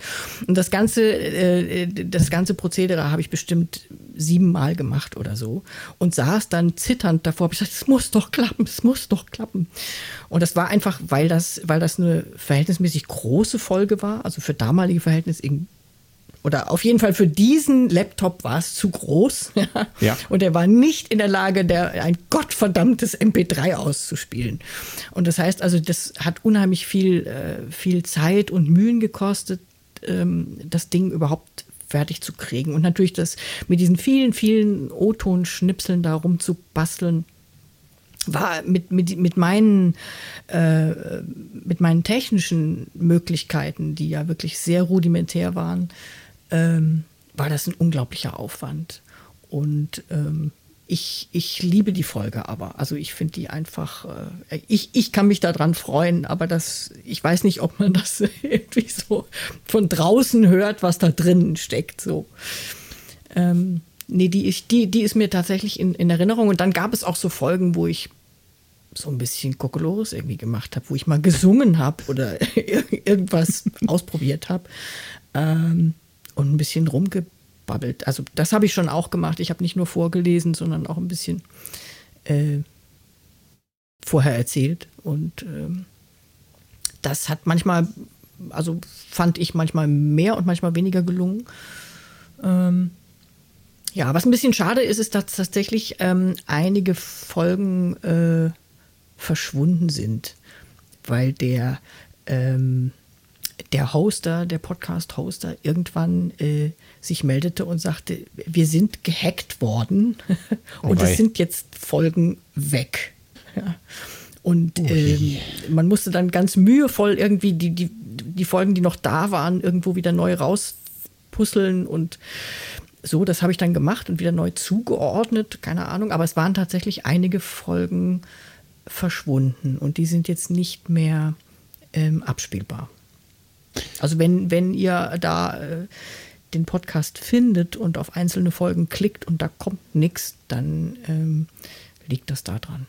Und das ganze, äh, das ganze Prozedere habe ich bestimmt siebenmal gemacht oder so und saß dann zitternd davor. Ich gesagt, es muss doch klappen, es muss doch klappen. Und das war einfach, weil das, weil das eine verhältnismäßig große Folge war, also für damalige Verhältnisse oder auf jeden Fall für diesen Laptop war es zu groß. Ja. Und er war nicht in der Lage, der, ein gottverdammtes MP3 auszuspielen. Und das heißt also, das hat unheimlich viel, äh, viel Zeit und Mühen gekostet, ähm, das Ding überhaupt fertig zu kriegen. Und natürlich das mit diesen vielen, vielen O-Ton-Schnipseln da rumzubasteln, war mit, mit, mit, meinen, äh, mit meinen technischen Möglichkeiten, die ja wirklich sehr rudimentär waren, ähm, war das ein unglaublicher Aufwand. Und ähm, ich, ich liebe die Folge aber. Also ich finde die einfach, äh, ich, ich kann mich daran freuen, aber das, ich weiß nicht, ob man das irgendwie so von draußen hört, was da drin steckt. So. Ähm, nee, die, ich, die, die ist mir tatsächlich in, in Erinnerung. Und dann gab es auch so Folgen, wo ich so ein bisschen Kokolores irgendwie gemacht habe, wo ich mal gesungen habe oder irgendwas ausprobiert habe. Ähm, und ein bisschen rumgebabbelt. Also das habe ich schon auch gemacht. Ich habe nicht nur vorgelesen, sondern auch ein bisschen äh, vorher erzählt. Und ähm, das hat manchmal, also fand ich manchmal mehr und manchmal weniger gelungen. Ähm, ja, was ein bisschen schade ist, ist, dass tatsächlich ähm, einige Folgen äh, verschwunden sind, weil der ähm, der Hoster, der Podcast-Hoster, irgendwann äh, sich meldete und sagte, wir sind gehackt worden. Und oh es sind jetzt Folgen weg. Ja. Und ähm, man musste dann ganz mühevoll irgendwie die, die, die Folgen, die noch da waren, irgendwo wieder neu rauspuzzeln und so, das habe ich dann gemacht und wieder neu zugeordnet, keine Ahnung, aber es waren tatsächlich einige Folgen verschwunden. Und die sind jetzt nicht mehr ähm, abspielbar. Also wenn, wenn ihr da äh, den Podcast findet und auf einzelne Folgen klickt und da kommt nichts, dann ähm, liegt das da dran.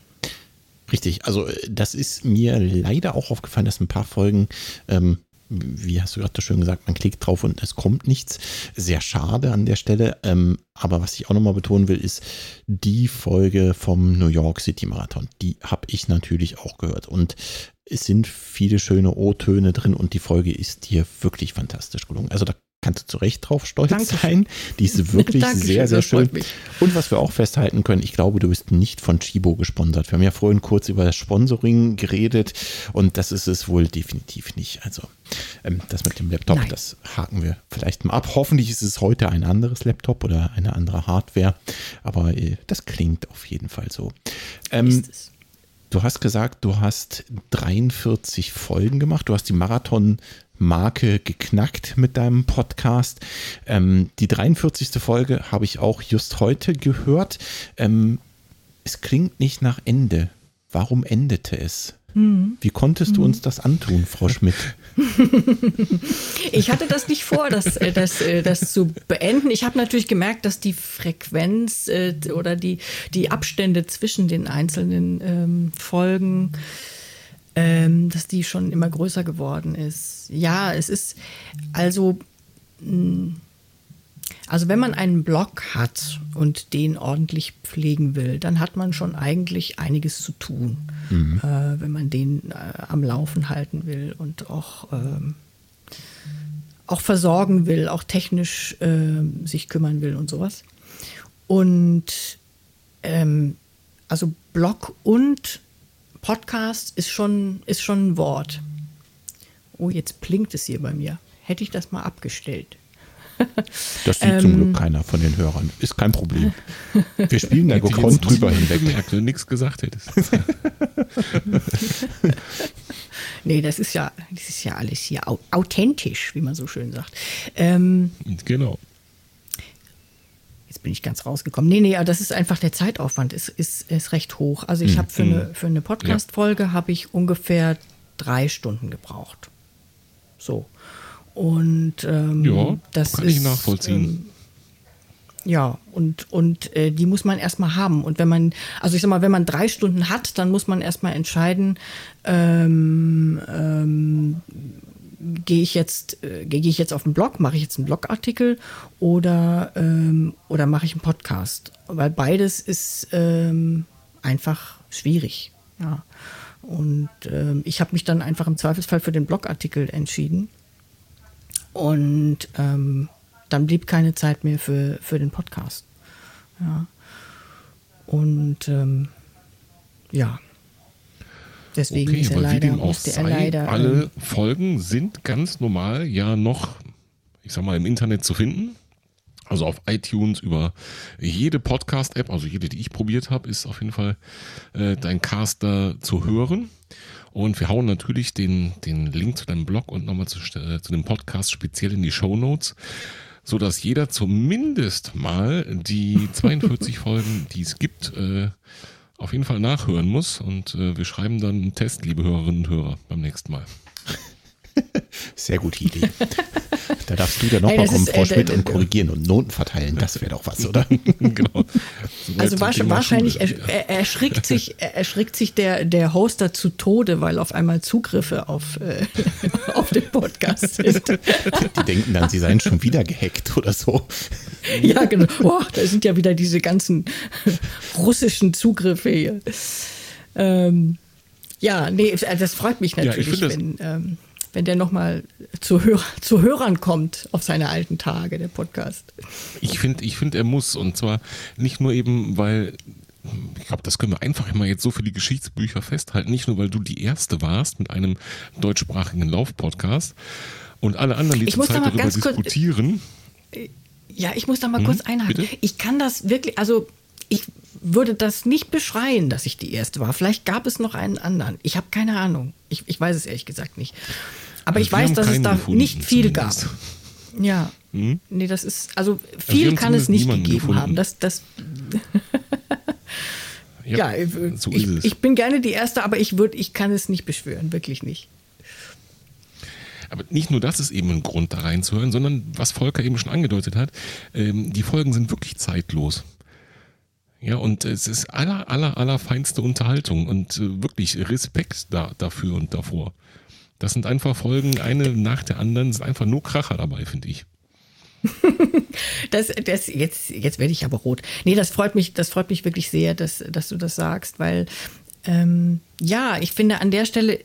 Richtig, also äh, das ist mir leider auch aufgefallen, dass ein paar Folgen, ähm, wie hast du gerade schön gesagt, man klickt drauf und es kommt nichts. Sehr schade an der Stelle. Ähm, aber was ich auch nochmal betonen will, ist die Folge vom New York City Marathon. Die habe ich natürlich auch gehört. Und es sind viele schöne O-Töne drin und die Folge ist dir wirklich fantastisch gelungen. Also da kannst du zu Recht drauf stolz Dankeschön. sein. Die ist wirklich sehr, sehr schön. Und was wir auch festhalten können, ich glaube, du bist nicht von Chibo gesponsert. Wir haben ja vorhin kurz über das Sponsoring geredet und das ist es wohl definitiv nicht. Also ähm, das mit dem Laptop, Nein. das haken wir vielleicht mal ab. Hoffentlich ist es heute ein anderes Laptop oder eine andere Hardware, aber äh, das klingt auf jeden Fall so. Ähm, ist es. Du hast gesagt, du hast 43 Folgen gemacht. Du hast die Marathon-Marke geknackt mit deinem Podcast. Ähm, die 43. Folge habe ich auch just heute gehört. Ähm, es klingt nicht nach Ende. Warum endete es? Mhm. Wie konntest du uns das antun, Frau Schmidt? ich hatte das nicht vor, das, äh, das, äh, das zu beenden. Ich habe natürlich gemerkt, dass die Frequenz äh, oder die, die Abstände zwischen den einzelnen ähm, Folgen, ähm, dass die schon immer größer geworden ist. Ja, es ist also. Mh, hm, also wenn man einen Blog hat und den ordentlich pflegen will, dann hat man schon eigentlich einiges zu tun, mhm. äh, wenn man den äh, am Laufen halten will und auch, ähm, auch versorgen will, auch technisch äh, sich kümmern will und sowas. Und ähm, also Blog und Podcast ist schon, ist schon ein Wort. Oh, jetzt blinkt es hier bei mir. Hätte ich das mal abgestellt. Das sieht ähm, zum Glück keiner von den Hörern. Ist kein Problem. Wir spielen da gekonnt drüber hinweg. Gemerkt, wenn du nichts gesagt hättest. nee, das ist ja, das ist ja alles hier authentisch, wie man so schön sagt. Ähm, genau. Bin ich ganz rausgekommen. Nee, nee, aber das ist einfach der Zeitaufwand ist, ist, ist recht hoch. Also ich habe für eine, für eine Podcast-Folge habe ich ungefähr drei Stunden gebraucht. So. Und ähm, Ja, das kann ist, ich nachvollziehen. Ähm, ja, und, und äh, die muss man erstmal haben. Und wenn man, also ich sag mal, wenn man drei Stunden hat, dann muss man erstmal entscheiden, ähm, ähm, gehe ich jetzt, äh, gehe ich jetzt auf den Blog, mache ich jetzt einen Blogartikel oder, ähm, oder mache ich einen Podcast? Weil beides ist ähm, einfach schwierig. Ja. Und ähm, ich habe mich dann einfach im Zweifelsfall für den Blogartikel entschieden. Und ähm, dann blieb keine Zeit mehr für, für den Podcast. Ja. Und ähm, ja. Deswegen Okay, ist er leider, musste er sei, leider. ähm, alle Folgen sind ganz normal ja noch, ich sag mal, im Internet zu finden. Also auf iTunes über jede Podcast-App, also jede, die ich probiert habe, ist auf jeden Fall äh, dein Caster zu hören. Und wir hauen natürlich den, den Link zu deinem Blog und nochmal zu, äh, zu dem Podcast speziell in die Show Notes, so dass jeder zumindest mal die 42 Folgen, die es gibt, äh, auf jeden Fall nachhören muss. Und äh, wir schreiben dann einen Test, liebe Hörerinnen und Hörer, beim nächsten Mal. Sehr gute Idee. Da darfst du dann nochmal das kommen, ist, Frau äh, Schmidt, und korrigieren und Noten verteilen. Das wäre doch was, oder? genau. Also wahrscheinlich er, erschrickt sich, er erschrickt sich der, der Hoster zu Tode, weil auf einmal Zugriffe auf, äh, auf den Podcast sind. Die denken dann, sie seien schon wieder gehackt oder so. ja, genau. Boah, da sind ja wieder diese ganzen russischen Zugriffe hier. Ähm, ja, nee, das freut mich ich natürlich, das- wenn, ähm, wenn der nochmal zu, Hör zu Hörern kommt auf seine alten Tage, der Podcast. Ich finde, ich finde, er muss. Und zwar nicht nur eben, weil, ich glaube, das können wir einfach mal jetzt so für die Geschichtsbücher festhalten. Nicht nur, weil du die Erste warst mit einem deutschsprachigen Laufpodcast und alle anderen, die Ich da mal darüber kurz- diskutieren. Ja, ich muss da mal kurz einhaken. bitte? Ich kann das wirklich, also ich würde das nicht beschreien, dass ich die Erste war. Vielleicht gab es noch einen anderen. Ich habe keine Ahnung. Ich, ich weiß es ehrlich gesagt nicht. Aber ich Also wir weiß, dass es da gefunden, nicht viel zumindest. gab. Ja. Nee, das ist, also wir viel haben kann es nicht gegeben gefunden. haben. Das, das, ja, äh, so ich, ist es. ich bin gerne die Erste, aber ich, würd, ich kann es nicht beschwören, wirklich nicht. Aber nicht nur das ist eben ein Grund, da reinzuhören, sondern was Volker eben schon angedeutet hat, ähm, die Folgen sind wirklich zeitlos. Ja, und es ist aller, aller, aller feinste Unterhaltung und äh, wirklich Respekt da, dafür und davor. Das sind einfach Folgen, eine nach der anderen, sind einfach nur Kracher dabei, finde ich. Das, das, jetzt, jetzt werde ich aber rot. Nee, das freut mich, das freut mich wirklich sehr, dass, dass du das sagst, weil ähm, ja, ich finde an der Stelle, äh,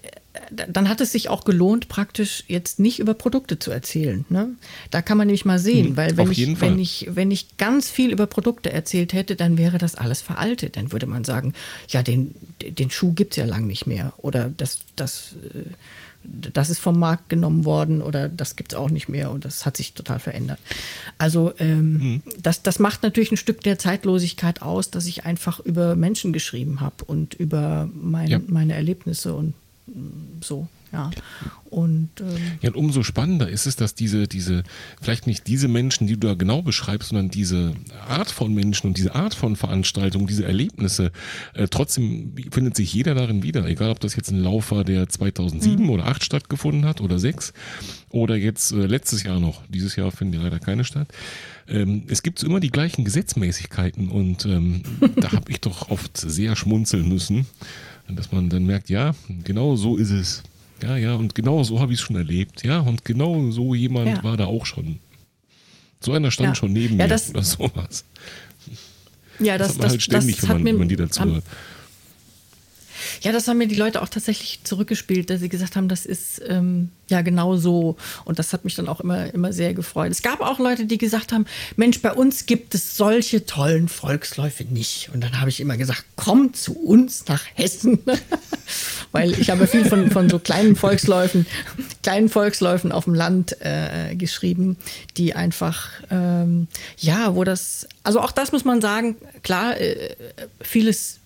dann hat es sich auch gelohnt, praktisch jetzt nicht über Produkte zu erzählen. Ne? Da kann man nämlich mal sehen, Mhm, weil wenn ich, Fall. wenn ich, wenn ich ganz viel über Produkte erzählt hätte, dann wäre das alles veraltet. Dann würde man sagen, ja, den, den Schuh gibt es ja lang nicht mehr. Oder das, das, äh, das ist vom Markt genommen worden oder das gibt es auch nicht mehr und das hat sich total verändert. Also ähm, Mhm. das, das macht natürlich ein Stück der Zeitlosigkeit aus, dass ich einfach über Menschen geschrieben habe und über mein, Ja. meine Erlebnisse und mm, so, ja. Und ähm, Ja, und umso spannender ist es, dass diese, diese, vielleicht nicht diese Menschen, die du da genau beschreibst, sondern diese Art von Menschen und diese Art von Veranstaltungen, diese Erlebnisse, äh, trotzdem findet sich jeder darin wieder. Egal, ob das jetzt ein Lauf war, der 2007 oder 8 stattgefunden hat oder 6 oder jetzt äh, letztes Jahr noch. Dieses Jahr finden ja leider keine statt. Ähm, es gibt so immer die gleichen Gesetzmäßigkeiten und ähm, da habe ich doch oft sehr schmunzeln müssen, dass man dann merkt, ja, genau so ist es. Ja, ja, und genau so habe ich es schon erlebt. Ja, und genau so jemand Ja. war da auch schon. So einer stand Ja. schon neben Ja, mir das- oder sowas. ja, Das, das, hat man halt ständig, das wenn hat man, mir, wenn man die dazu hört. Ja, das haben mir die Leute auch tatsächlich zurückgespielt, dass sie gesagt haben, das ist ähm, ja genau so. Und das hat mich dann auch immer, immer sehr gefreut. Es gab auch Leute, die gesagt haben, Mensch, bei uns gibt es solche tollen Volksläufe nicht. Und dann habe ich immer gesagt, komm zu uns nach Hessen. Weil ich habe viel von, von so kleinen Volksläufen, kleinen Volksläufen auf dem Land äh, geschrieben, die einfach, ähm, ja, wo das, also auch das muss man sagen, klar, äh, vieles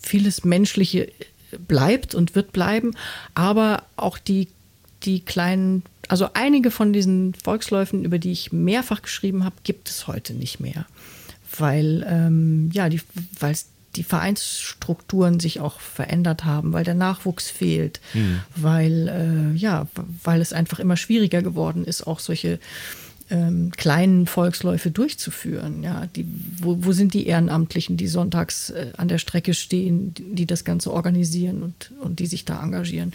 vieles Menschliche bleibt und wird bleiben, aber auch die, die kleinen, also einige von diesen Volksläufen, über die ich mehrfach geschrieben habe, gibt es heute nicht mehr. weil ähm, ja, die, weil die Vereinsstrukturen sich auch verändert haben, weil der Nachwuchs fehlt, mhm. weil äh, ja, weil es einfach immer schwieriger geworden ist, auch solche ähm, kleinen Volksläufe durchzuführen. Ja, die, wo, wo sind die Ehrenamtlichen, die sonntags äh, an der Strecke stehen, die, die, das Ganze organisieren und, und die sich da engagieren?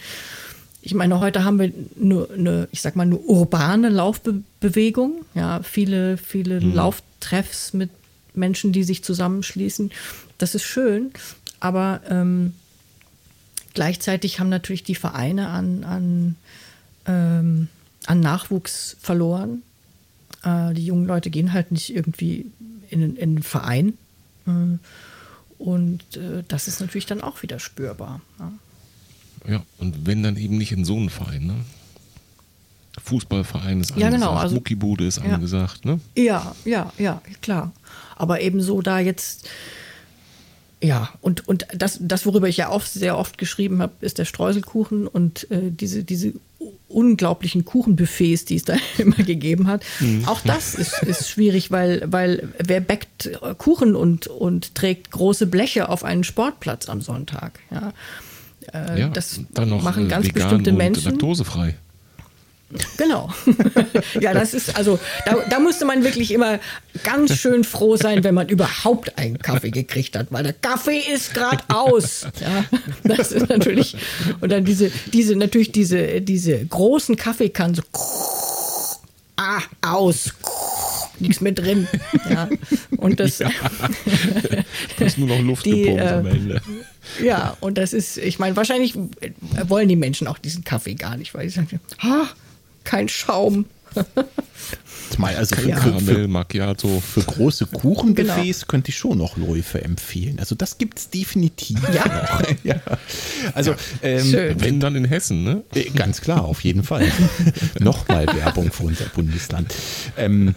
Ich meine, heute haben wir nur eine, ich sag mal, eine urbane Laufbewegung. Ja, viele, viele mhm. Lauftreffs mit Menschen, die sich zusammenschließen. Das ist schön, aber ähm, gleichzeitig haben natürlich die Vereine an, an, ähm, an Nachwuchs verloren. Äh, die jungen Leute gehen halt nicht irgendwie in, in einen Verein. Äh, und äh, das ist natürlich dann auch wieder spürbar. Ja. ja, und wenn dann eben nicht in so einen Verein, ne? Fußballverein ist angesagt, ja, genau, also, Muckibude ist ja. angesagt, ne? Ja, ja, ja, klar. Aber ebenso da jetzt, ja, und, und das, das, worüber ich ja auch sehr oft geschrieben habe, ist der Streuselkuchen und äh, diese, diese unglaublichen Kuchenbuffets, die es da immer gegeben hat. Mhm. Auch das ist, ist schwierig, weil, weil wer backt Kuchen und, und trägt große Bleche auf einen Sportplatz am Sonntag? Ja, äh, ja das machen äh, ganz bestimmte Menschen. Laktosefrei. Genau. ja, das ist, also da, da, musste man wirklich immer ganz schön froh sein, wenn man überhaupt einen Kaffee gekriegt hat, weil der Kaffee ist gerade aus. Ja, das ist natürlich, und dann diese, diese, natürlich diese, diese großen Kaffeekannen, so ah, aus, nichts mehr drin. Ja, und das. Ja, da ist nur noch Luft die, gepumpt äh, am Ende. Ja, und das ist, ich meine, wahrscheinlich wollen die Menschen auch diesen Kaffee gar nicht, weil sie sagen, ah, kein Schaum. also für, für, für, Macchiato. für große Kuchenbuffets genau. könnte ich schon noch Läufe empfehlen. Also das gibt es definitiv ja. noch. ja. Also ähm, wenn dann in Hessen, ne? Äh, ganz klar, auf jeden Fall. Nochmal Werbung für unser Bundesland. Ähm,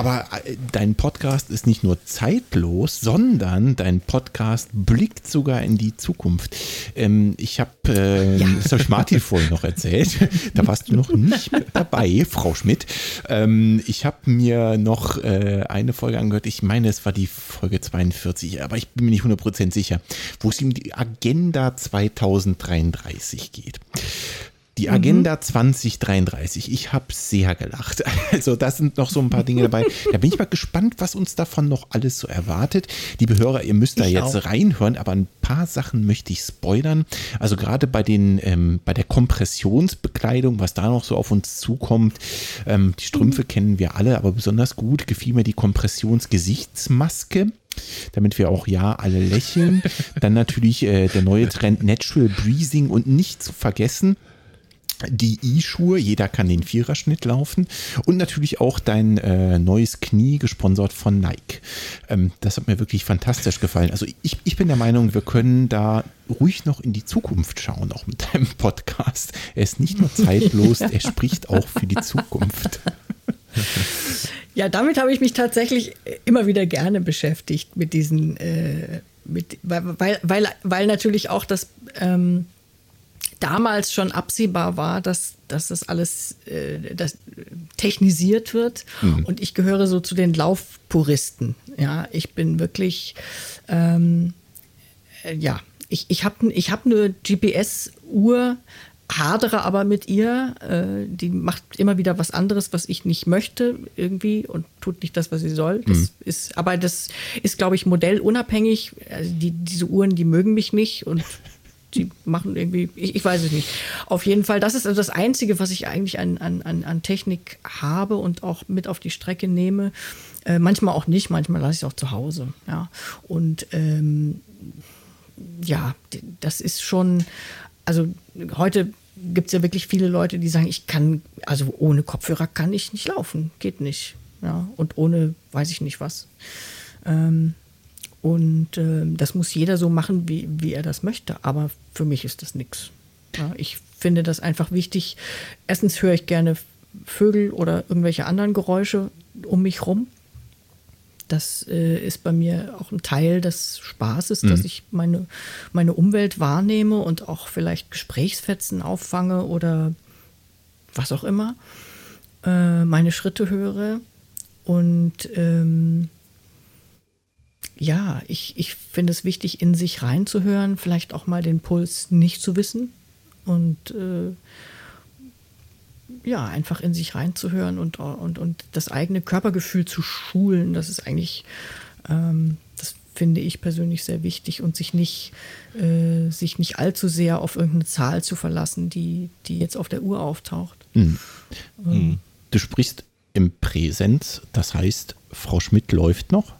aber äh, dein Podcast ist nicht nur zeitlos, sondern dein Podcast blickt sogar in die Zukunft. Ähm, ich habe, äh, ja. ich Martin vorhin noch erzählt, da warst du noch nicht mit dabei, Frau Schmidt. Ähm, ich habe mir noch äh, eine Folge angehört, ich meine, es war die Folge 42, aber ich bin mir nicht 100% sicher, wo es um die Agenda 2033 geht. Die Agenda mhm. 2033. Ich habe sehr gelacht. Also das sind noch so ein paar Dinge dabei. Da bin ich mal gespannt, was uns davon noch alles so erwartet. Liebe Hörer, ihr müsst da ich jetzt auch. reinhören, aber ein paar Sachen möchte ich spoilern. Also gerade bei den ähm, bei der Kompressionsbekleidung, was da noch so auf uns zukommt. Ähm, die Strümpfe mhm. kennen wir alle, aber besonders gut gefiel mir die Kompressionsgesichtsmaske damit wir auch ja alle lächeln. Dann natürlich äh, der neue Trend Natural Breathing und nicht zu vergessen, die E-Schuhe, jeder kann den Viererschnitt laufen und natürlich auch dein äh, neues Knie, gesponsert von Nike. Ähm, das hat mir wirklich fantastisch gefallen. Also ich, ich bin der Meinung, wir können da ruhig noch in die Zukunft schauen, auch mit deinem Podcast. Er ist nicht nur zeitlos, er spricht auch für die Zukunft. Ja, damit habe ich mich tatsächlich immer wieder gerne beschäftigt mit diesen, äh, mit, weil, weil, weil natürlich auch das ähm, damals schon absehbar war, dass, dass das alles äh, das technisiert wird. Mhm. Und ich gehöre so zu den Laufpuristen. Ja, ich bin wirklich, ähm, äh, ja, ich, ich habe ich hab eine GPS-Uhr, hadere aber mit ihr. Äh, die macht immer wieder was anderes, was ich nicht möchte irgendwie und tut nicht das, was sie soll. Das mhm. ist, aber das ist, glaube ich, modellunabhängig. Also die, diese Uhren, die mögen mich nicht und die machen irgendwie, ich, ich, weiß es nicht. Auf jeden Fall, das ist also das Einzige, was ich eigentlich an, an, an Technik habe und auch mit auf die Strecke nehme. Äh, manchmal auch nicht, manchmal lasse ich es auch zu Hause. Ja. Und ähm, ja, das ist schon, also heute gibt es ja wirklich viele Leute, die sagen, ich kann, also ohne Kopfhörer kann ich nicht laufen, geht nicht. Ja, und ohne weiß ich nicht was. Ähm, und äh, das muss jeder so machen, wie, wie er das möchte. Aber für mich ist das nichts. Ja, ich finde das einfach wichtig. Erstens höre ich gerne Vögel oder irgendwelche anderen Geräusche um mich rum. Das äh, ist bei mir auch ein Teil des Spaßes, mhm. dass ich meine, meine Umwelt wahrnehme und auch vielleicht Gesprächsfetzen auffange oder was auch immer. Äh, meine Schritte höre. Und ähm, ja, ich, ich finde es wichtig, in sich reinzuhören, vielleicht auch mal den Puls nicht zu wissen und äh, ja, einfach in sich reinzuhören und, und, und das eigene Körpergefühl zu schulen. Das ist eigentlich, ähm, das finde ich persönlich sehr wichtig und sich nicht, äh, sich nicht allzu sehr auf irgendeine Zahl zu verlassen, die, die jetzt auf der Uhr auftaucht. Mhm. Ähm. Du sprichst im Präsens, das heißt, Frau Schmidt läuft noch?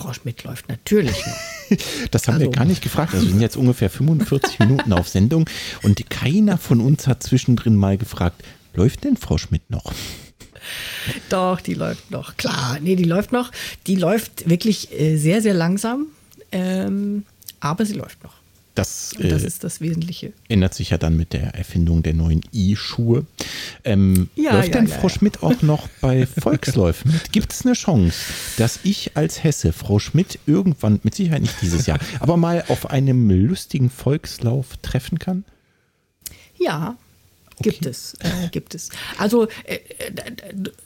Frau Schmidt läuft natürlich noch. Das haben also. wir gar nicht gefragt. Also wir sind jetzt ungefähr 45 Minuten auf Sendung und keiner von uns hat zwischendrin mal gefragt, läuft denn Frau Schmidt noch? Doch, die läuft noch. Klar, nee, die läuft noch. Die läuft wirklich äh, sehr, sehr langsam, ähm, aber sie läuft noch. Das, äh, das ist das Wesentliche. Ändert sich ja dann mit der Erfindung der neuen E-Schuhe. Ähm, ja, läuft ja, denn ja, Frau Schmidt auch noch bei Volksläufen mit? Gibt es eine Chance, dass ich als Hesse Frau Schmidt irgendwann, mit Sicherheit nicht dieses Jahr, aber mal auf einem lustigen Volkslauf treffen kann? Ja, Okay. Gibt es, äh, gibt es. Also äh,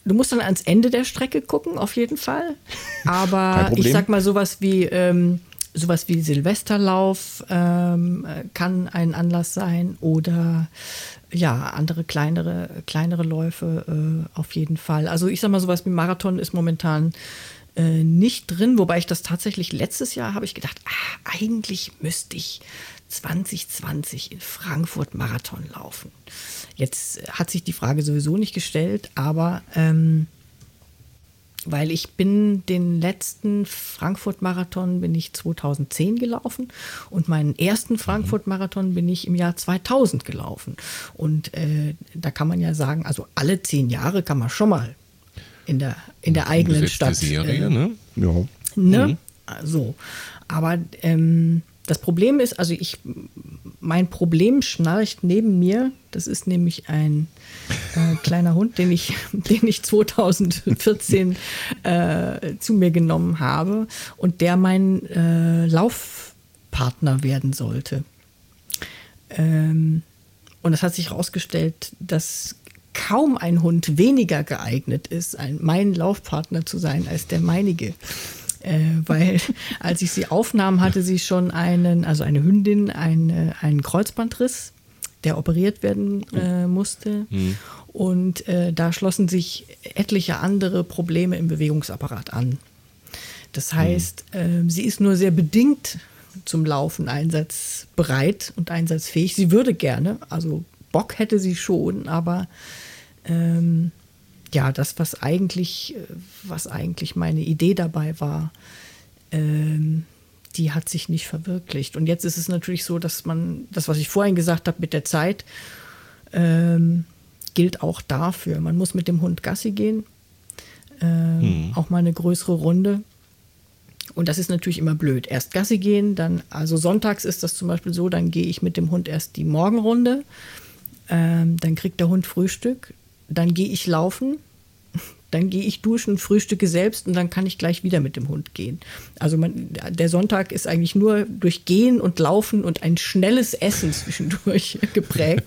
du musst dann ans Ende der Strecke gucken, auf jeden Fall. Aber ich sag mal sowas wie ähm, sowas wie Silvesterlauf ähm, kann ein Anlass sein oder ja, andere kleinere, kleinere Läufe äh, auf jeden Fall. Also ich sag mal, sowas wie Marathon ist momentan äh, nicht drin, wobei ich das tatsächlich letztes Jahr habe ich gedacht, ah, eigentlich müsste ich 2020 in Frankfurt Marathon laufen. Jetzt hat sich die Frage sowieso nicht gestellt, aber ähm, weil ich bin den letzten Frankfurt-Marathon bin ich 2010 gelaufen und meinen ersten Frankfurt-Marathon bin ich im Jahr 2000 gelaufen. Und äh, da kann man ja sagen, also alle zehn Jahre kann man schon mal in der, in der eigenen Stadt. Serie, äh, ne? Ja. Ne? Mhm. So. Aber ähm, das Problem ist, also ich, mein Problem schnarcht neben mir. Das ist nämlich ein äh, kleiner Hund, den ich, den ich 2014 äh, zu mir genommen habe und der mein äh, Laufpartner werden sollte. Ähm, und es hat sich herausgestellt, dass kaum ein Hund weniger geeignet ist, ein, mein Laufpartner zu sein als der meinige äh, weil als ich sie aufnahm, hatte sie schon einen, also eine Hündin, eine, einen Kreuzbandriss, der operiert werden äh, musste. Mhm. Und äh, da schlossen sich etliche andere Probleme im Bewegungsapparat an. Das heißt, mhm. sie ist nur sehr bedingt zum Laufen einsatzbereit und einsatzfähig. Sie würde gerne, also Bock hätte sie schon, aber ähm, ja, das, was eigentlich, äh, was eigentlich meine Idee dabei war, ähm, die hat sich nicht verwirklicht. Und jetzt ist es natürlich so, dass man, das, was ich vorhin gesagt habe mit der Zeit, ähm, gilt auch dafür. Man muss mit dem Hund Gassi gehen, ähm, hm. auch mal eine größere Runde. Und das ist natürlich immer blöd. Erst Gassi gehen, dann, also sonntags ist das zum Beispiel so, dann gehe ich mit dem Hund erst die Morgenrunde, ähm, dann kriegt der Hund Frühstück, dann gehe ich laufen, dann gehe ich duschen, frühstücke selbst und dann kann ich gleich wieder mit dem Hund gehen. Also man, der Sonntag ist eigentlich nur durch Gehen und Laufen und ein schnelles Essen zwischendurch geprägt.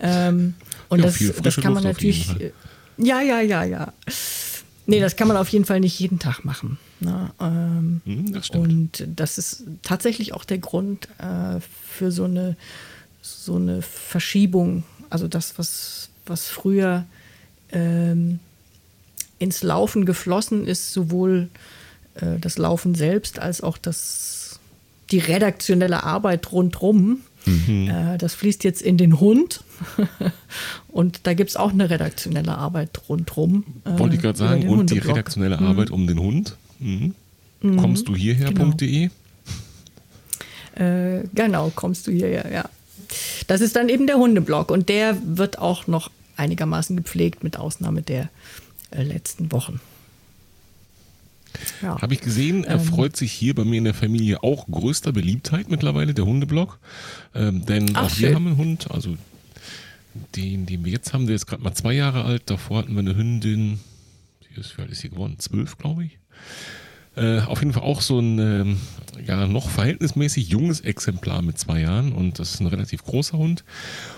ähm, und ja, das, das kann man natürlich. Ja, ja, ja, ja. Nee, das kann man auf jeden Fall nicht jeden Tag machen. Ne? Ähm, hm, das und das ist tatsächlich auch der Grund äh, für so eine, so eine Verschiebung. Also das, was, was früher ähm, ins Laufen geflossen ist, sowohl äh, das Laufen selbst als auch das, die redaktionelle Arbeit rundherum. Mhm. Äh, das fließt jetzt in den Hund. und da gibt es auch eine redaktionelle Arbeit rundherum. Äh, Wollte ich gerade sagen, und die redaktionelle mhm. Arbeit um den Hund. Mhm. mhm. Kommst du hierher.de? Genau. Äh, genau, kommst du hierher, ja. Das ist dann eben der Hundeblog und der wird auch noch einigermaßen gepflegt, mit Ausnahme der äh, letzten Wochen. Ja. Habe ich gesehen, er ähm, freut sich hier bei mir in der Familie auch größter Beliebtheit mittlerweile, der Hundeblog. Ähm, denn Ach, auch schön. wir haben einen Hund, also den, den wir jetzt haben, der ist gerade mal zwei Jahre alt. Davor hatten wir eine Hündin, die ist, wie alt ist sie geworden? Zwölf, glaube ich. Äh, auf jeden Fall auch so ein ähm, ja, noch verhältnismäßig junges Exemplar mit zwei Jahren und das ist ein relativ großer Hund.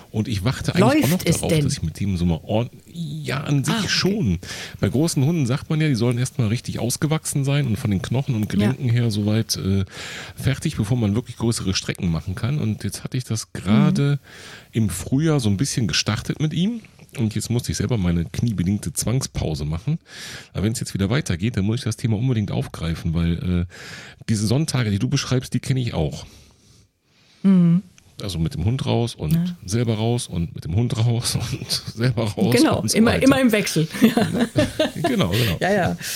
Und ich warte eigentlich Läuft auch noch darauf, denn? dass ich mit dem so mal ordentlich. Ja, an sich Ah, okay. schon. Bei großen Hunden sagt man ja, die sollen erstmal richtig ausgewachsen sein und von den Knochen und Gelenken her soweit äh, fertig, bevor man wirklich größere Strecken machen kann. Und jetzt hatte ich das gerade Mhm. im Frühjahr so ein bisschen gestartet mit ihm. Und jetzt musste ich selber meine kniebedingte Zwangspause machen. Aber wenn es jetzt wieder weitergeht, dann muss ich das Thema unbedingt aufgreifen, weil äh, diese Sonntage, die du beschreibst, die kenne ich auch. Also mit dem Hund raus und selber raus und mit dem Hund raus und selber raus. Genau, so immer, weiter. immer im Wechsel. Genau, genau. ja, ja.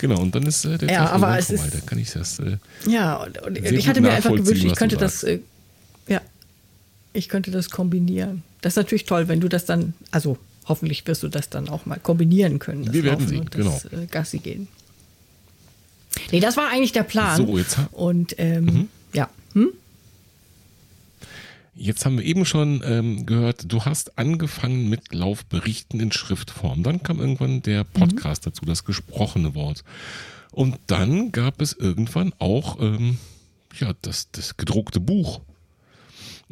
Genau, und dann ist äh, der Ja, Tag aber es vorbei. ist- Da kann ich das. Äh, Ja, und, und ich hatte mir einfach gewünscht, ich könnte das, äh, ja, ich könnte das kombinieren. Das ist natürlich toll, wenn du das dann, also hoffentlich wirst du das dann auch mal kombinieren können. Das Wir werden Laufen sehen, das, genau. äh, Gassi gehen. Nee, das war eigentlich der Plan. So, jetzt Und ähm, Mhm. ja, hm? Jetzt haben wir eben schon ähm, gehört, du hast angefangen mit Laufberichten in Schriftform. Dann kam irgendwann der Podcast dazu, das gesprochene Wort. Und dann gab es irgendwann auch ähm, ja, das, das gedruckte Buch.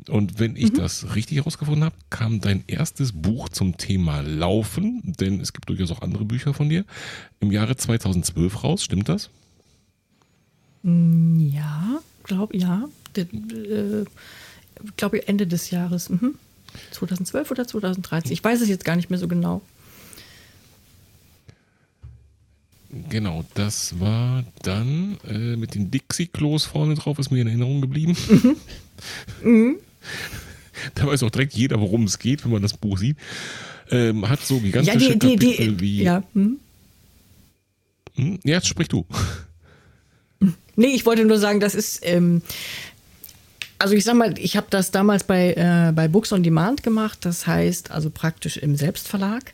Und wenn ich das richtig herausgefunden habe, kam dein erstes Buch zum Thema Laufen, denn es gibt durchaus auch andere Bücher von dir, im Jahre 2012 raus, stimmt das? ja, glaube ja, äh, glaube Ende des Jahres, mhm. 2012 oder 2013. Ich weiß es jetzt gar nicht mehr so genau. Genau, das war dann äh, mit den Dixie-Klos vorne drauf, ist mir in Erinnerung geblieben. Da weiß auch direkt jeder, worum es geht, wenn man das Buch sieht. Ähm, hat so gigantische Ja, die, die, Kapitel die, wie. ja, hm? Hm? ja, jetzt sprich du. Nee, ich wollte nur sagen, das ist, ähm, also ich sag mal, ich habe das damals bei, äh, bei Books on Demand gemacht, das heißt also praktisch im Selbstverlag.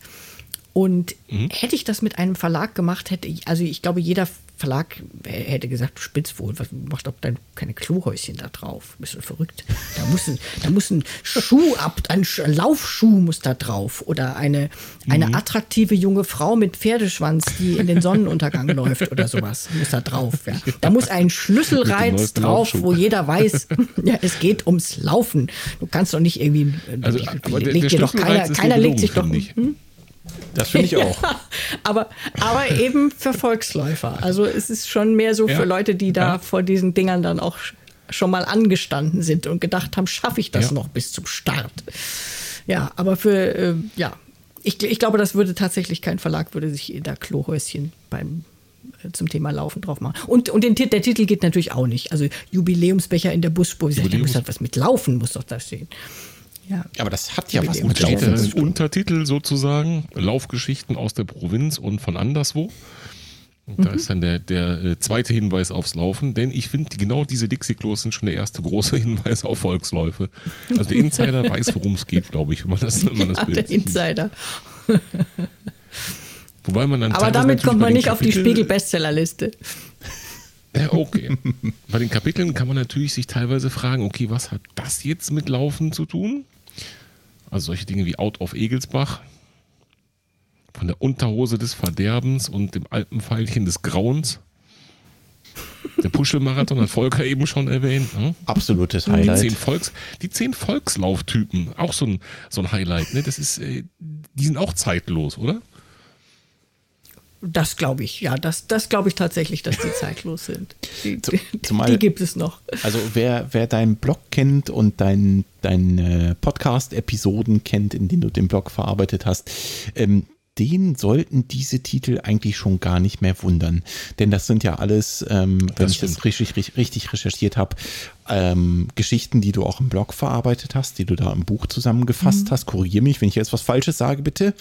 Und hätte ich das mit einem Verlag gemacht, hätte ich, also ich glaube, jeder Verlag hätte gesagt, du spitzt wohl, was macht doch dein, keine Klohäuschen da drauf? Bist du verrückt? Da muss ein, da muss ein Schuh ab, ein Sch- Laufschuh muss da drauf. Oder eine, eine attraktive junge Frau mit Pferdeschwanz, die in den Sonnenuntergang läuft oder sowas, muss da drauf. Ja. Da muss ein Schlüsselreiz drauf, Laufschuh. wo jeder weiß, ja, es geht ums Laufen. Du kannst doch nicht irgendwie, Also, äh, der- legt dir doch keiner, keiner legt sich doch, ich. Das finde ich auch. aber, aber eben für Volksläufer. Also es ist schon mehr so Ja. für Leute, die da Ja. vor diesen Dingern dann auch sch- schon mal angestanden sind und gedacht haben, schaffe ich das Ja. noch bis zum Start. Ja, aber für, äh, ja, ich, ich glaube, das würde tatsächlich kein Verlag, würde sich da Klohäuschen beim äh, zum Thema Laufen drauf machen. Und, und den, der Titel geht natürlich auch nicht. Also Jubiläumsbecher in der Busspur. Ich sag, Da muss Jubiläums- halt was mit Laufen, muss doch da stehen. Ja. Aber das hat ja was mit Laufen. Untertitel sozusagen, Laufgeschichten aus der Provinz und von anderswo. Und Da ist dann der, der äh, zweite Hinweis aufs Laufen, denn ich finde, genau diese Dixie-Klos sind schon der erste große Hinweis auf Volksläufe. Also der Insider weiß, worum es geht, glaube ich, wenn man das, wenn man das Ja, der Bild sieht. Insider. Wobei man dann Aber damit kommt man nicht auf die Spiegel-Bestsellerliste. Ja, okay. Bei den Kapiteln kann man natürlich sich teilweise fragen, okay, was hat das jetzt mit Laufen zu tun? Also solche Dinge wie Out of Egelsbach, von der Unterhose des Verderbens und dem Alpenpfeilchen des Grauens. Der Puschelmarathon hat Volker eben schon erwähnt. Ne? Absolutes Die, Highlight. zehn Volks, die zehn Volkslauftypen, auch so ein, so ein Highlight. Ne? Das ist, äh, die sind auch zeitlos, oder? Das glaube ich, ja, das, das glaube ich tatsächlich, dass die zeitlos sind. Die, Zu- die, zumal- die gibt es noch. Also wer, wer deinen Blog kennt und dein, deine Podcast-Episoden kennt, in denen du den Blog verarbeitet hast, ähm, den sollten diese Titel eigentlich schon gar nicht mehr wundern. Denn das sind ja alles, ähm, wenn ich das richtig, richtig, recherchiert habe, ähm, Geschichten, die du auch im Blog verarbeitet hast, die du da im Buch zusammengefasst hast. Korrigiere mich, wenn ich jetzt was Falsches sage, bitte.